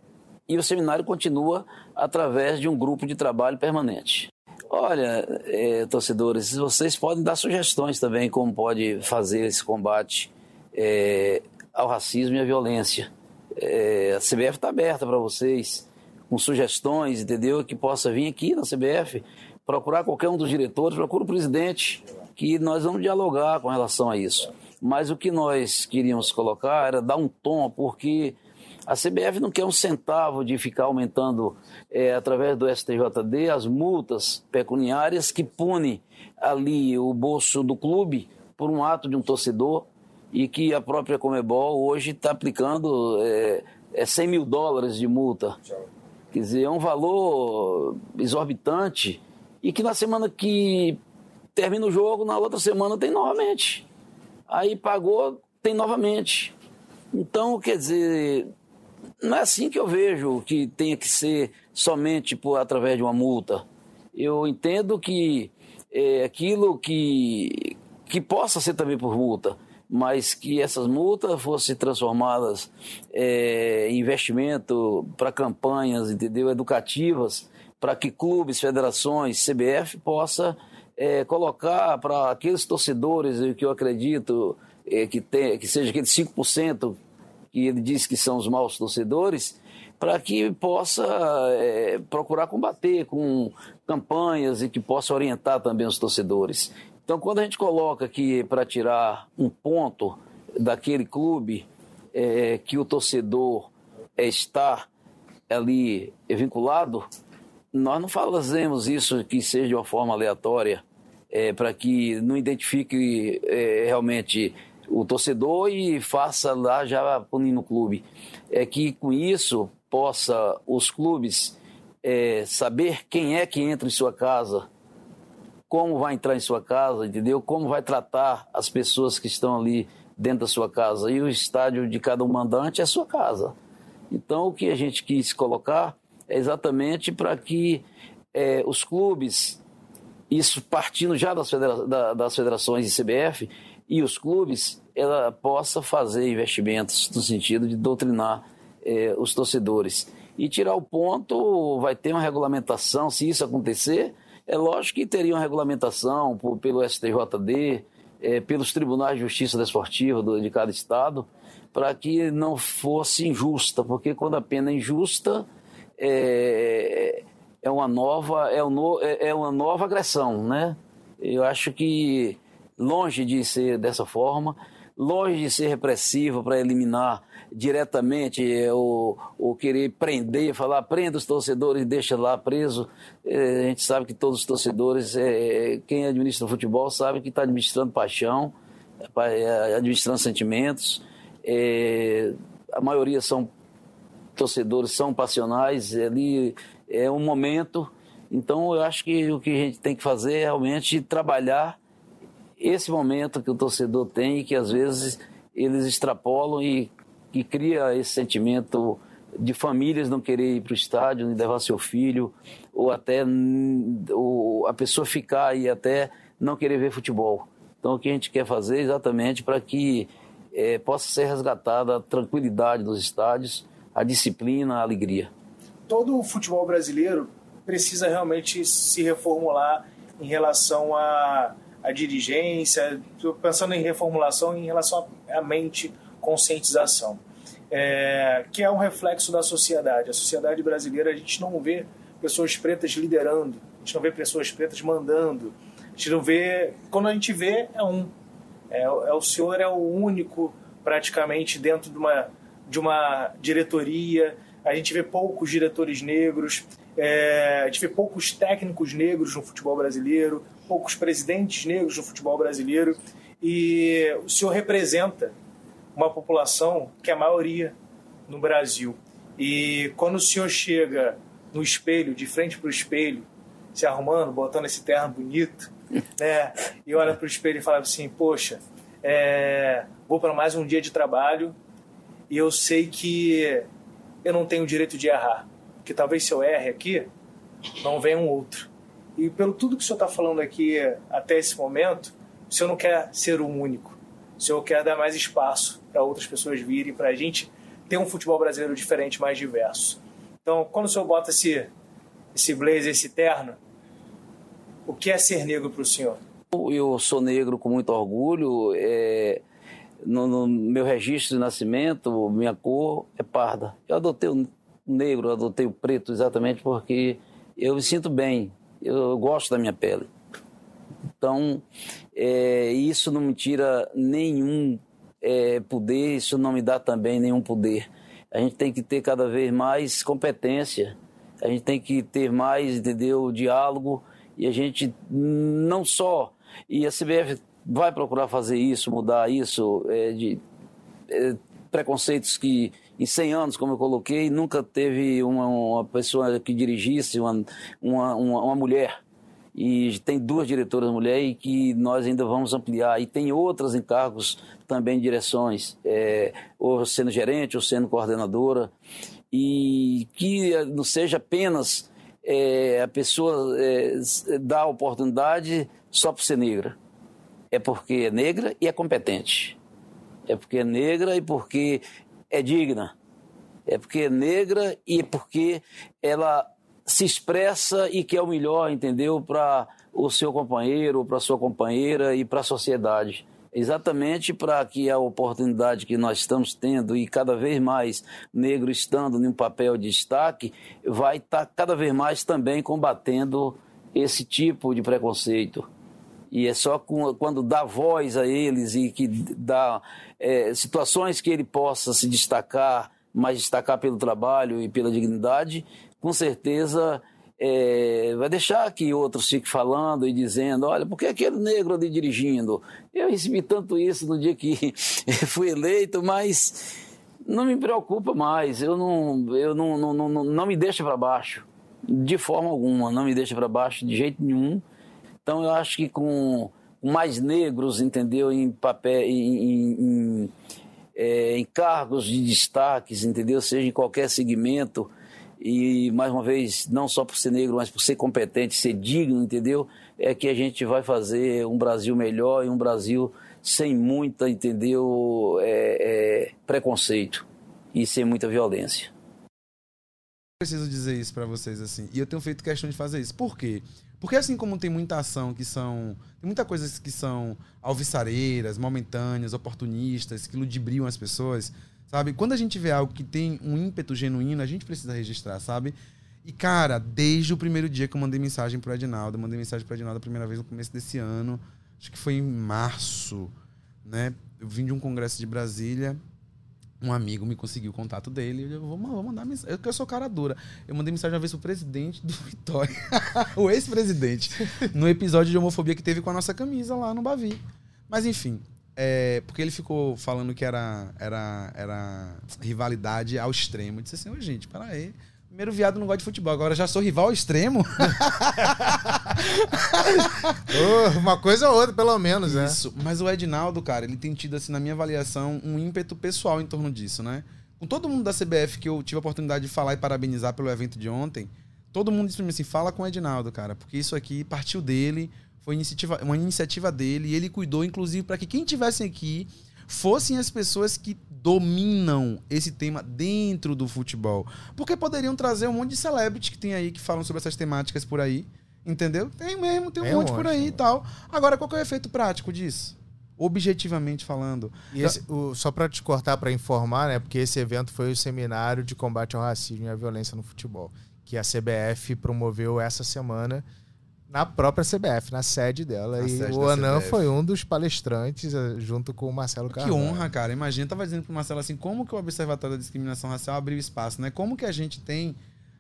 e o seminário continua através de um grupo de trabalho permanente. Olha, é, torcedores, vocês podem dar sugestões também como pode fazer esse combate é, ao racismo e à violência. É, a CBF está aberta para vocês, com sugestões, entendeu? Que possa vir aqui na CBF, procurar qualquer um dos diretores, procura o presidente, que nós vamos dialogar com relação a isso. Mas o que nós queríamos colocar era dar um tom, porque a CBF não quer um centavo de ficar aumentando, é, através do STJD, as multas pecuniárias que punem ali o bolso do clube por um ato de um torcedor e que a própria Comebol hoje está aplicando é, é 100 mil dólares de multa. Quer dizer, é um valor exorbitante e que na semana que termina o jogo, na outra semana tem novamente. Aí pagou, tem novamente. Então, quer dizer, não é assim que eu vejo que tenha que ser somente por através de uma multa. Eu entendo que é aquilo que, que possa ser também por multa mas que essas multas fossem transformadas é, em investimento para campanhas, entendeu, educativas, para que clubes, federações, CBF possa é, colocar para aqueles torcedores que eu acredito é, que, tem, que seja aqueles 5% que ele diz que são os maus torcedores, para que possa é, procurar combater com campanhas e que possa orientar também os torcedores. Então, quando a gente coloca que para tirar um ponto daquele clube é, que o torcedor é, está ali vinculado, nós não fazemos isso que seja de uma forma aleatória, é, para que não identifique é, realmente o torcedor e faça lá já punindo o clube. É que com isso possa os clubes é, saber quem é que entra em sua casa como vai entrar em sua casa, entendeu? Como vai tratar as pessoas que estão ali dentro da sua casa. E o estádio de cada um mandante é a sua casa. Então, o que a gente quis colocar é exatamente para que é, os clubes, isso partindo já das, federa da, das federações e CBF, e os clubes, ela possa fazer investimentos no sentido de doutrinar é, os torcedores. E tirar o ponto, vai ter uma regulamentação, se isso acontecer, é lógico que teria uma regulamentação por, pelo STJD, é, pelos tribunais de justiça desportiva do, de cada estado, para que não fosse injusta, porque quando a pena é injusta, é, é uma nova é, um, é, é uma nova agressão, né? Eu acho que longe de ser dessa forma, longe de ser repressivo para eliminar diretamente é, ou, ou querer prender, falar prenda os torcedores e deixa lá preso. É, a gente sabe que todos os torcedores, é, quem administra o futebol sabe que está administrando paixão, é, administrando sentimentos. É, a maioria são torcedores, são passionais, ali é um momento. Então eu acho que o que a gente tem que fazer é realmente trabalhar esse momento que o torcedor tem e que às vezes eles extrapolam e que cria esse sentimento de famílias não querer ir para o estádio, levar seu filho, ou até ou a pessoa ficar e até não querer ver futebol. Então o que a gente quer fazer é exatamente para que é, possa ser resgatada a tranquilidade dos estádios, a disciplina, a alegria. Todo o futebol brasileiro precisa realmente se reformular em relação a a dirigência, pensando em reformulação em relação à mente, conscientização, é, que é um reflexo da sociedade. A sociedade brasileira, a gente não vê pessoas pretas liderando, a gente não vê pessoas pretas mandando, a gente não vê. Quando a gente vê, é um. É, é o senhor é o único, praticamente, dentro de uma, de uma diretoria. A gente vê poucos diretores negros, é, a gente vê poucos técnicos negros no futebol brasileiro, poucos presidentes negros no futebol brasileiro e o senhor representa uma população que é a maioria no Brasil. E quando o senhor chega no espelho, de frente para o espelho, se arrumando, botando esse terno bonito, né? E olha para o espelho e fala assim: Poxa, é, vou para mais um dia de trabalho e eu sei que eu não tenho o direito de errar. Que talvez se eu erre aqui, não venha um outro. E pelo tudo que o senhor está falando aqui até esse momento, o senhor não quer ser o único. O senhor quer dar mais espaço para outras pessoas virem, para a gente ter um futebol brasileiro diferente, mais diverso. Então, quando o senhor bota esse, esse blazer, esse terno, o que é ser negro para o senhor? Eu sou negro com muito orgulho. É, no, no, meu registro de nascimento, minha cor é parda. Eu adotei o negro, adotei o preto exatamente porque eu me sinto bem eu gosto da minha pele. Então, é, isso não me tira nenhum é, poder, isso não me dá também nenhum poder. A gente tem que ter cada vez mais competência, a gente tem que ter mais, entendeu, diálogo, e a gente não só. E a CBF vai procurar fazer isso, mudar isso, é, de é, preconceitos que em 100 anos, como eu coloquei, nunca teve uma, uma pessoa que dirigisse, uma, uma, uma, uma mulher e tem duas diretoras mulheres que nós ainda vamos ampliar. E tem outras encargos também direções, é, ou sendo gerente, ou sendo coordenadora, e que não seja apenas é, a pessoa é, dar oportunidade só por ser negra. É porque é negra e é competente. É porque é negra e porque é digna. É porque é negra e porque ela se expressa e quer o melhor, entendeu? Para o seu companheiro, para a sua companheira e para a sociedade. Exatamente para que a oportunidade que nós estamos tendo e cada vez mais negro estando em um papel de destaque, vai estar tá cada vez mais também combatendo esse tipo de preconceito. E é só com, quando dá voz a eles e que dá é, situações que ele possa se destacar, mas destacar pelo trabalho e pela dignidade, com certeza é, vai deixar que outros fiquem falando e dizendo, olha, por que aquele negro ali dirigindo? Eu recebi tanto isso no dia que fui eleito, mas não me preocupa mais, eu não, eu não, não, não, não me deixa para baixo, de forma alguma, não me deixa para baixo de jeito nenhum. Então eu acho que com mais negros, entendeu, em papel, em, em, em, é, em cargos de destaques, entendeu, seja em qualquer segmento, e mais uma vez, não só por ser negro, mas por ser competente, ser digno, entendeu? É que a gente vai fazer um Brasil melhor e um Brasil sem muita, entendeu, é, é, preconceito e sem muita violência. Preciso dizer isso para vocês assim, e eu tenho feito questão de fazer isso. Por quê? Porque assim como tem muita ação que são. Tem muita coisas que são alvissareiras, momentâneas, oportunistas, que ludibriam as pessoas, sabe? Quando a gente vê algo que tem um ímpeto genuíno, a gente precisa registrar, sabe? E, cara, desde o primeiro dia que eu mandei mensagem pro Edinaldo, eu mandei mensagem pro Edinaldo a primeira vez no começo desse ano, acho que foi em março, né? eu vim de um congresso de Brasília, um amigo me conseguiu o contato dele. Eu vou, vou mandar mensagem. Eu, eu sou cara dura. Eu mandei mensagem uma vez pro presidente do Vitória, o ex-presidente, no episódio de homofobia que teve com a nossa camisa lá no Bavi. Mas enfim, é, porque ele ficou falando que era, era, era rivalidade ao extremo. Eu disse assim, ô gente, peraí. Primeiro viado não gosta de futebol, agora já sou rival ao extremo. Oh, uma coisa ou outra, pelo menos, né? Isso. Mas o Edinaldo, cara, ele tem tido, assim, na minha avaliação, um ímpeto pessoal em torno disso, né? Com todo mundo da CBF que eu tive a oportunidade de falar e parabenizar pelo evento de ontem, todo mundo disse pra mim assim: fala com o Edinaldo, cara, porque isso aqui partiu dele, foi iniciativa, uma iniciativa dele, e ele cuidou, inclusive, para que quem tivesse aqui fossem as pessoas que dominam esse tema dentro do futebol. Porque poderiam trazer um monte de celebrities que tem aí que falam sobre essas temáticas por aí. Entendeu? Tem mesmo, tem um um monte por monte, aí e tal. Agora, qual que é o efeito prático disso? Objetivamente falando. E esse- o- só pra te cortar pra informar, né? Porque esse evento foi o seminário de combate ao racismo e à violência no futebol, que a CBF promoveu essa semana na própria CBF, na sede dela. Na e sede o Anan CBF. foi um dos palestrantes, eh, junto com o Marcelo Que Carvalho. honra, cara. Imagina, eu tava dizendo pro Marcelo assim, como que o Observatório da Discriminação Racial abriu espaço, né? Como que a gente tem,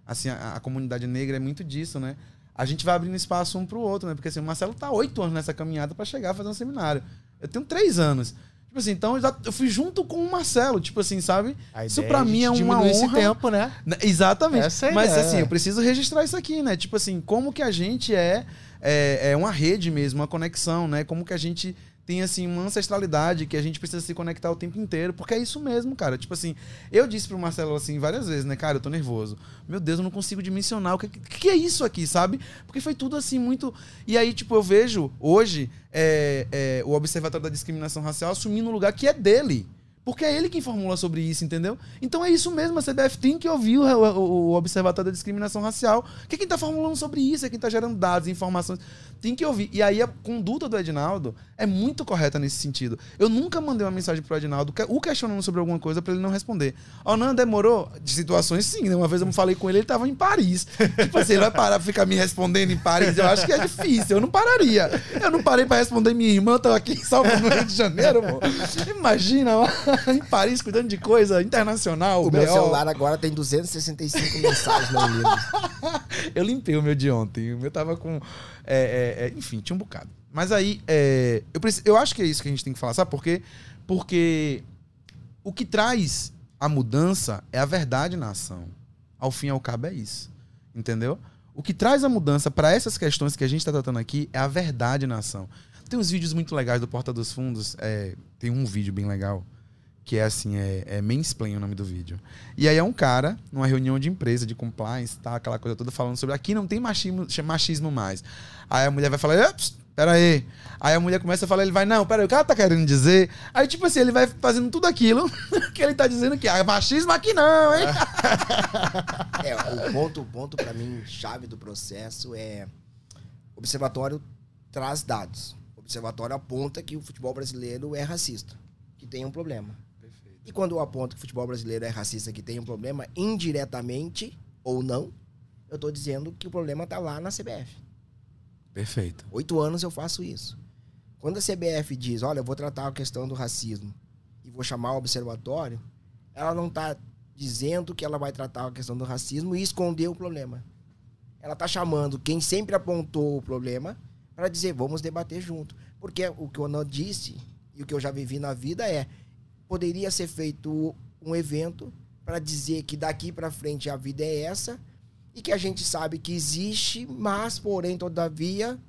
assim, a, a comunidade negra é muito disso, né? A gente vai abrindo espaço um pro outro, né? Porque assim, o Marcelo tá oito anos nessa caminhada pra chegar a fazer um seminário. Eu tenho três anos. Tipo assim, então eu, fui junto com o Marcelo, tipo assim, sabe? Isso pra é mim é uma diminuir esse honra. tempo, né? Né, Exatamente. Essa é Mas ideia. assim, eu preciso registrar isso aqui, né? Tipo assim, como que a gente é, é, é uma rede mesmo, uma conexão, né? Como que a gente tem, assim, uma ancestralidade que a gente precisa se conectar o tempo inteiro. Porque é isso mesmo, cara. Tipo assim, eu disse pro Marcelo, assim, várias vezes, né? Cara, eu tô nervoso. Meu Deus, eu não consigo dimensionar o que, que, é isso aqui, sabe? Porque foi tudo, assim, muito... E aí, tipo, eu vejo, hoje, é, é, o Observatório da Discriminação Racial assumindo um lugar que é dele. Porque é ele quem formula sobre isso, entendeu? Então é isso mesmo, a CBF tem que ouvir o, o- o Observatório da Discriminação Racial, que é quem tá formulando sobre isso, é quem tá gerando dados, informações. Tem que ouvir. E aí a conduta do Edinaldo é muito correta nesse sentido. Eu nunca mandei uma mensagem pro Edinaldo o questionando sobre alguma coisa pra ele não responder. Ó, não, demorou? De situações sim, né? Uma vez eu falei com ele, ele tava em Paris. Tipo assim, ele vai parar pra ficar me respondendo em Paris? Eu acho que é difícil, eu não pararia. Eu não parei pra responder minha irmã, tô aqui em Salvador, no Rio de Janeiro, pô. Imagina, lá em Paris, cuidando de coisa internacional. O meu BO. celular agora tem 265 mensagens não lidas. Eu limpei o meu de ontem. O meu tava com. é, é, é, enfim, tinha um bocado. Mas aí, é, eu, preciso, eu acho que é isso que a gente tem que falar, sabe por quê? Porque o que traz a mudança é a verdade na ação. Ao fim e ao cabo é isso. Entendeu? O que traz a mudança para essas questões que a gente está tratando aqui é a verdade na ação. Tem uns vídeos muito legais do Porta dos Fundos. é, tem um vídeo bem legal que é assim, é, é Mansplain o nome do vídeo. E aí é um cara, numa reunião de empresa, de compliance, tá, aquela coisa toda, falando sobre aqui não tem machismo, machismo mais. Aí a mulher vai falar, "Ups, pera aí. Aí a mulher começa a falar, ele vai, não, pera aí, o cara tá querendo dizer. Aí, tipo assim, ele vai fazendo tudo aquilo que ele tá dizendo que ah, machismo aqui não, hein? É, o ponto, o ponto para mim, chave do processo é observatório traz dados. Observatório aponta que o futebol brasileiro é racista, que tem um problema. E quando eu aponto que o futebol brasileiro é racista, que tem um problema, indiretamente ou não, eu tô dizendo que o problema tá lá na CBF. Perfeito. Oito anos eu faço isso. Quando a CBF diz, olha, eu vou tratar a questão do racismo e vou chamar o observatório, ela não está dizendo que ela vai tratar a questão do racismo e esconder o problema. Ela está chamando quem sempre apontou o problema para dizer, vamos debater junto. Porque o que o Onan disse e o que eu já vivi na vida é, poderia ser feito um evento para dizer que daqui para frente a vida é essa e que a gente sabe que existe, mas, porém, todavia,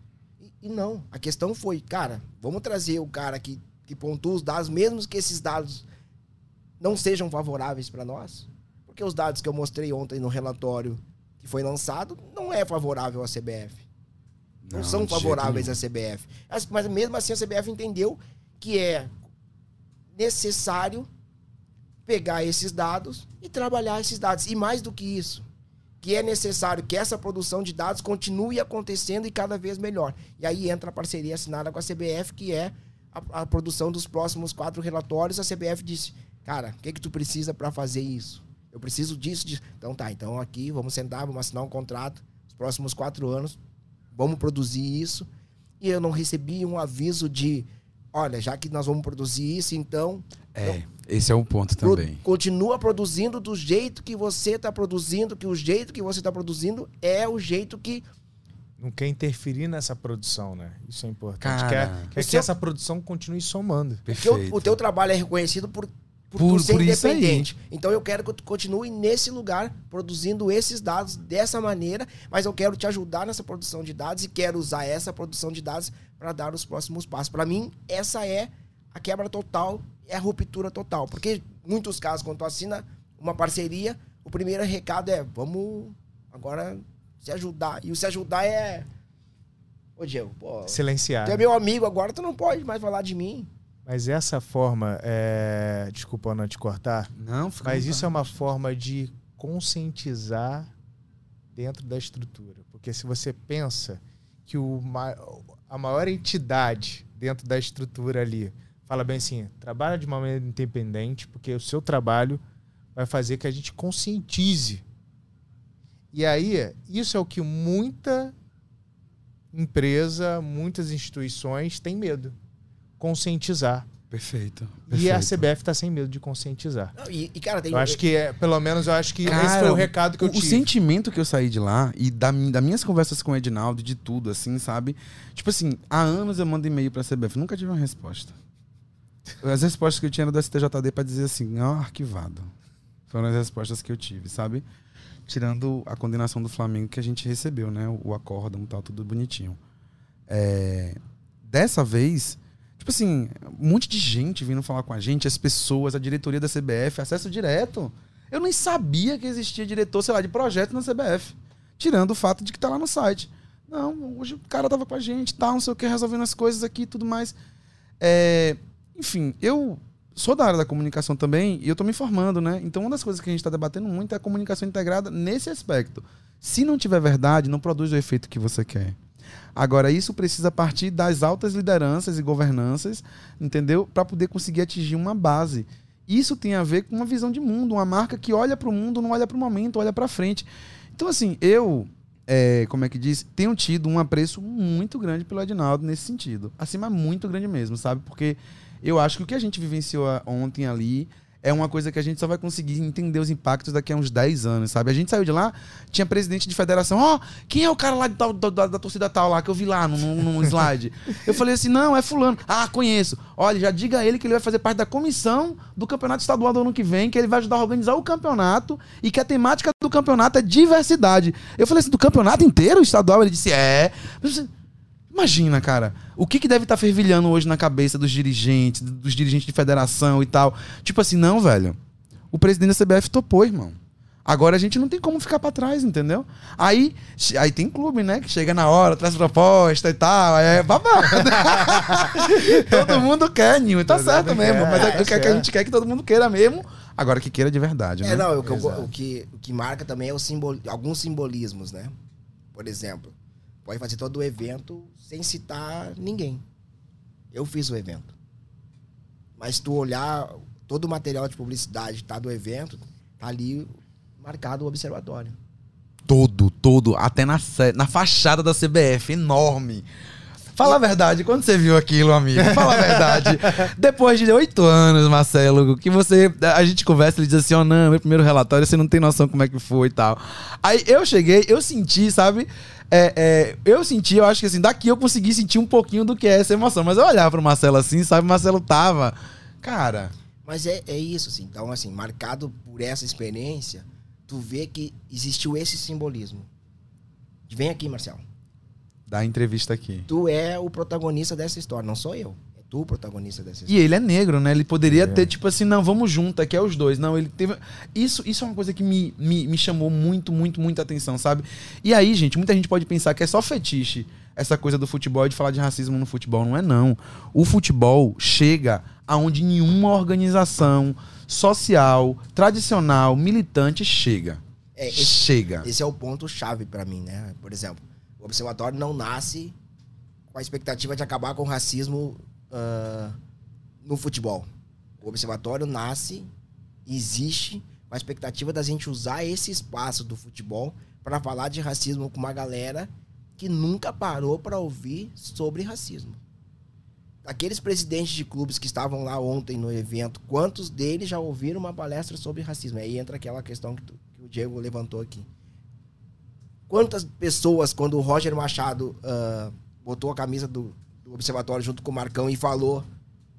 e, não. A questão foi, cara, vamos trazer o cara que, que pontua os dados, mesmo que esses dados não sejam favoráveis para nós, porque os dados que eu mostrei ontem no relatório que foi lançado não é favorável à CBF. Não, Não, são favoráveis à CBF. Mas mesmo assim a CBF entendeu que é necessário pegar esses dados e trabalhar esses dados. E mais do que isso, que é necessário que essa produção de dados continue acontecendo e cada vez melhor. E aí entra a parceria assinada com a CBF, que é a, a produção dos próximos quatro relatórios. A CBF disse, cara, o que, que tu precisa para fazer isso? Eu preciso disso, disso. Então tá, então aqui vamos sentar, vamos assinar um contrato, os próximos quatro anos, vamos produzir isso. E eu não recebi um aviso de olha, já que nós vamos produzir isso, então É, esse é um ponto pro- também. continua produzindo do jeito que você está produzindo, que o jeito que você está produzindo é o jeito que Não quer interferir nessa produção, né? Isso é importante. Cara, quer quer o que seu- essa produção continue somando. o Perfeito. o teu trabalho é reconhecido por, por, Por- ser por independente. Então eu quero que tu continue nesse lugar, produzindo esses dados dessa maneira, mas eu quero te ajudar nessa produção de dados e quero usar essa produção de dados para dar os próximos passos. Para mim, essa é a quebra total, é a ruptura total. Porque em muitos casos, quando tu assina uma parceria, o primeiro recado é, vamos agora se ajudar. E o se ajudar é... Ô, Diego, pô, Silenciar. tu é meu amigo, agora tu não pode mais falar de mim. Mas essa forma, é... desculpa não te cortar, Não, fica mas isso é uma forma de conscientizar dentro da estrutura. Porque se você pensa que o a maior entidade dentro da estrutura ali fala bem assim, trabalha de uma maneira independente, porque o seu trabalho vai fazer que a gente conscientize. E aí, isso é o que muita empresa, muitas instituições têm medo. Conscientizar. Perfeito. E a perfeito. CBF está sem medo de conscientizar. Não, e, e, cara, tem... Eu acho que, é, pelo menos, eu acho que esse Cara, foi o recado que eu o, tive. O sentimento que eu saí de lá e da, das minhas conversas com o Edinaldo, de tudo, assim, sabe? Tipo assim, há anos eu mando e-mail pra CBF, nunca tive uma resposta. As respostas que eu tinha eram do STJD pra dizer assim, ó, arquivado. Foram as respostas que eu tive, sabe? Tirando a condenação do Flamengo que a gente recebeu, né? O acórdão e tal, tudo bonitinho. É, Dessa vez, tipo assim, um monte de gente vindo falar com a gente, as pessoas, a diretoria da CBF, acesso direto. Eu nem sabia que existia diretor, sei lá, de projeto na CBF. Tirando o fato de que tá lá no site. Não, hoje o cara tava com a gente, tal, não sei o que, resolvendo as coisas aqui e tudo mais. É, enfim, eu sou da área da comunicação também e eu tô me formando, né? Então uma das coisas que a gente tá debatendo muito é a comunicação integrada nesse aspecto. Se não tiver verdade, não produz o efeito que você quer. Agora, isso precisa partir das altas lideranças e governanças, entendeu? Para poder conseguir atingir uma base. Isso tem a ver com uma visão de mundo, uma marca que olha para o mundo, não olha para o momento, olha para frente. Então, assim, eu, é, como é que diz, tenho tido um apreço muito grande pelo Adinaldo nesse sentido. Assim, muito grande mesmo, sabe? Porque eu acho que o que a gente vivenciou ontem ali é uma coisa que a gente só vai conseguir entender os impactos daqui a uns 10 anos, sabe? A gente saiu de lá, tinha presidente de federação, ó, quem é o cara lá de tal- da, da- da torcida tal lá que eu vi lá no, slide? eu falei assim, não, é fulano. Ah, conheço. Olha, já diga a ele que ele vai fazer parte da comissão do campeonato estadual do ano que vem, que ele vai ajudar a organizar o campeonato e que a temática do campeonato é diversidade. Eu falei assim, do campeonato inteiro estadual? Ele disse, é. Eu disse, Imagina, cara, o que, que deve estar fervilhando hoje na cabeça dos dirigentes, dos dirigentes de federação e tal. Tipo assim, não, velho. O presidente da CBF topou, irmão. Agora a gente não tem como ficar pra trás, entendeu? Aí, aí tem clube, né? Que chega na hora, traz proposta e tal. É babado. todo mundo quer, Ninho. Tá Todo certo mesmo. quer, mas é, é o que é que a certo. gente quer que todo mundo queira mesmo. Agora que queira de verdade, né? É, não, o que, Exato. o que, o que marca também é o simbol, alguns simbolismos, né? Por exemplo, pode fazer todo o evento sem citar ninguém. Eu fiz o evento. Mas tu olhar todo o material de publicidade tá do evento, tá ali marcado o observatório. Todo, todo, até na, na fachada da CBF, enorme. Fala a verdade, quando você viu aquilo, amigo? Fala a verdade. Depois de oito anos, Marcelo, que você. A gente conversa, ele diz assim: ó, não, meu primeiro relatório, você não tem noção como é que foi e tal. Aí eu cheguei, eu senti, sabe? É, é, eu senti, eu acho que assim, daqui eu consegui sentir um pouquinho do que é essa emoção. Mas eu olhava pro Marcelo assim, sabe? Marcelo tava. Cara, Mas é, é isso, assim. Então, assim, marcado por essa experiência, tu vê que existiu esse simbolismo. Vem aqui, Marcelo. Dá a entrevista aqui. Tu é o protagonista dessa história, não sou eu. É tu o protagonista dessa E ele é negro, né? Ele poderia É. ter, tipo assim, não, vamos junto, aqui é os dois. Não, ele teve. Isso, isso é uma coisa que me, me, me chamou muito, muito, muita atenção, sabe? E aí, gente, muita gente pode pensar que é só fetiche essa coisa do futebol e de falar de racismo no futebol. Não é, não. O futebol chega aonde nenhuma organização social, tradicional, militante chega. É, esse- chega. Esse é o ponto chave pra mim, né? Por exemplo, observatório não nasce com a expectativa de acabar com o racismo ah, no futebol. O observatório nasce, existe com a expectativa da gente usar esse espaço do futebol para falar de racismo com uma galera que nunca parou para ouvir sobre racismo. aqueles presidentes de clubes que estavam lá ontem no evento, quantos deles já ouviram uma palestra sobre racismo? Aí entra aquela questão que, tu- que o Diego levantou aqui. Quantas pessoas, quando o Roger Machado ah, botou a camisa do, do observatório junto com o Marcão e falou,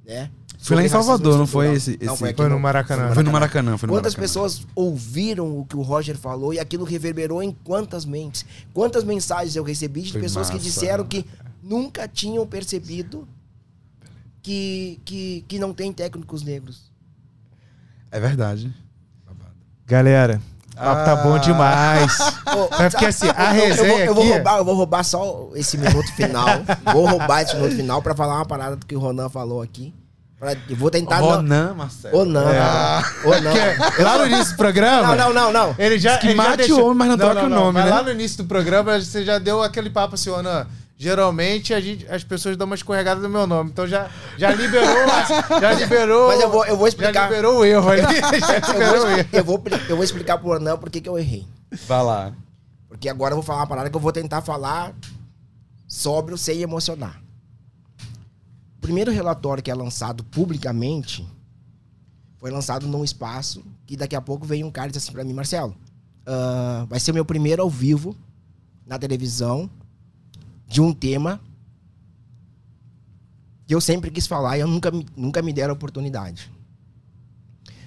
né? Foi lá em Salvador, não foi esse- Não, esse- foi, aqui Foi no Maracanã. Foi no Maracanã, foi no Quantas Maracanã. pessoas ouviram o que o Roger falou e aquilo reverberou em quantas mentes? Quantas mensagens eu recebi de Foi pessoas que massa. disseram que nunca tinham percebido que, que, que não tem técnicos negros. É verdade. Galera, papo tá bom demais. Ô, É porque assim, a eu- eu, vou, resenha eu vou aqui- roubar, eu vou roubar só esse minuto final. vou roubar esse minuto final pra falar uma parada do que o Ronan falou aqui. Pra- eu vou tentar. Ronan, Marcelo. Ronan. É. Ronan. Porque lá no início do programa. Não, não, não, não. Ele já. Ele já mate deixou- o homem, mas não troca o nome, mas né? lá no início do programa você já deu aquele papo assim, Ana. Geralmente a gente, as pessoas dão uma escorregada no meu nome. Então já, já liberou. já liberou. Mas eu vou, eu vou explicar. Já liberou o erro ali. Eu, liberou o vou, eu, vou, eu vou explicar pro Ronan por que eu errei. Vai lá. Porque agora eu vou falar uma parada que eu vou tentar falar sóbrio sem emocionar. O primeiro relatório que é lançado publicamente foi lançado num espaço que daqui a pouco veio um cara e disse assim pra mim, Marcelo, ah, vai ser o meu primeiro ao vivo na televisão de um tema que eu sempre quis falar e eu nunca, nunca me deram a oportunidade.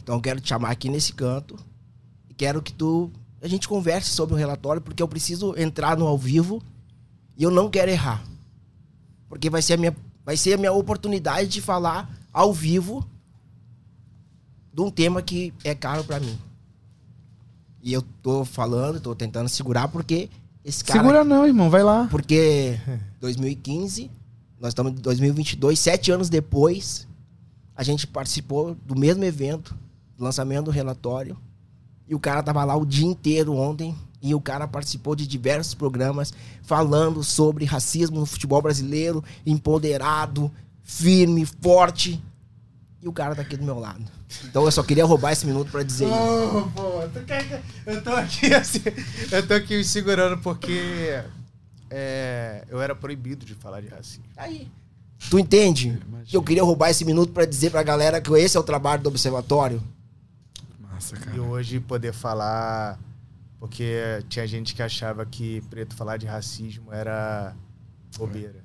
Então eu quero te chamar aqui nesse canto e quero que tu a gente converse sobre o relatório porque eu preciso entrar no ao vivo e eu não quero errar. Porque vai ser a minha vai ser a minha oportunidade de falar ao vivo de um tema que é caro pra mim. E eu tô falando, tô tentando segurar porque esse cara Segura não, irmão, vai lá. porque 2015, nós estamos em 2022, sete anos depois, a gente participou do mesmo evento, do lançamento do relatório, e o cara tava lá o dia inteiro ontem, e o cara participou de diversos programas falando sobre racismo no futebol brasileiro, empoderado, firme, forte, e o cara tá aqui do meu lado. Então eu só queria roubar esse minuto pra dizer isso. Ô, pô, tu quer que- eu tô aqui assim, eu tô aqui me segurando porque é, eu era proibido de falar de racismo. Aí. Tu entende? Que eu queria roubar esse minuto pra dizer pra galera que esse é o trabalho do observatório. Massa, cara. E hoje poder falar, porque tinha gente que achava que preto falar de racismo era bobeira.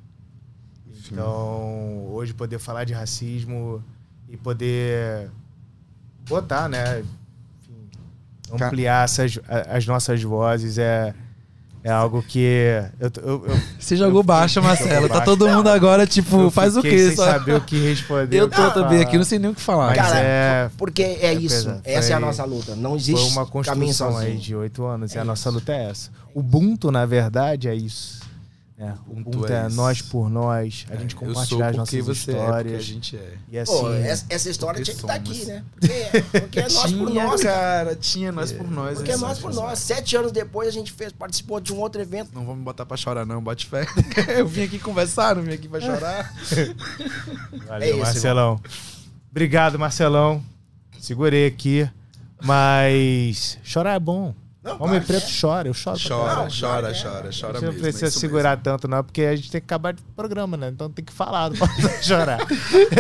Então, hoje poder falar de racismo e poder botar, né? enfim, ampliar essas, as nossas vozes é, é algo que. Eu, eu, eu- Você jogou eu baixo, Marcelo. jogou Tá baixo. todo mundo agora, tipo, Eu faz o quê? Sem Só- saber o que responder. Eu tô também falar. aqui, não sei nem o que falar. Mas Cara, é- porque é, isso. pesado. Essa é a Foi- nossa luta. Não Foi existe uma caminho construção sozinho. aí de oito anos e É a nossa isso. luta é essa. O Ubuntu, na verdade, é isso. É, o Ubuntu é é, nós por nós, a gente eu sou compartilhar as nossas você é, histórias. a gente é. E assim, Pô, essa, essa história tinha que estar somos. aqui, né? Porque, porque é nós por Tinha, nós. cara, tinha nós por nós. Porque é né? nós por nós. Sete anos depois a gente fez, participou de um outro evento. Não vamos botar pra chorar, não, bote fé. Eu vim aqui conversar, não vim aqui pra chorar. Valeu, É isso, Marcelão. Obrigado, Marcelão. Segurei aqui. Mas chorar é bom. Não, Homem preto chora, eu choro. Chora, chora, é. chora, chora mesmo. não precisa segurar tanto, não, porque a gente tem que acabar de programa, né? Então tem que falar, não pode chorar.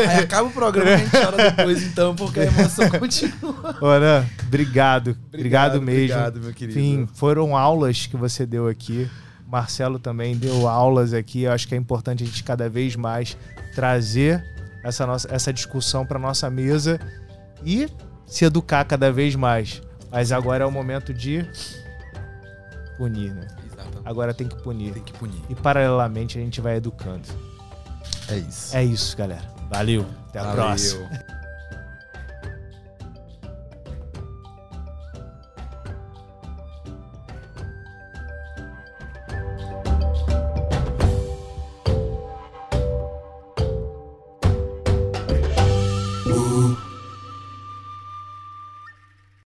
Aí acaba o programa e a gente chora depois, então, porque a emoção continua. Ora, obrigado. Obrigado, mesmo. Obrigado, meu querido. Enfim, foram aulas que você deu aqui. Marcelo também deu aulas aqui. Eu acho que é importante a gente cada vez mais trazer essa, nossa, essa discussão para nossa mesa e se educar cada vez mais. Mas agora é o momento de punir, né? Exatamente. Agora tem que punir. Tem que punir. E paralelamente a gente vai educando. É isso. É isso, galera. Valeu. Até a Valeu. próxima.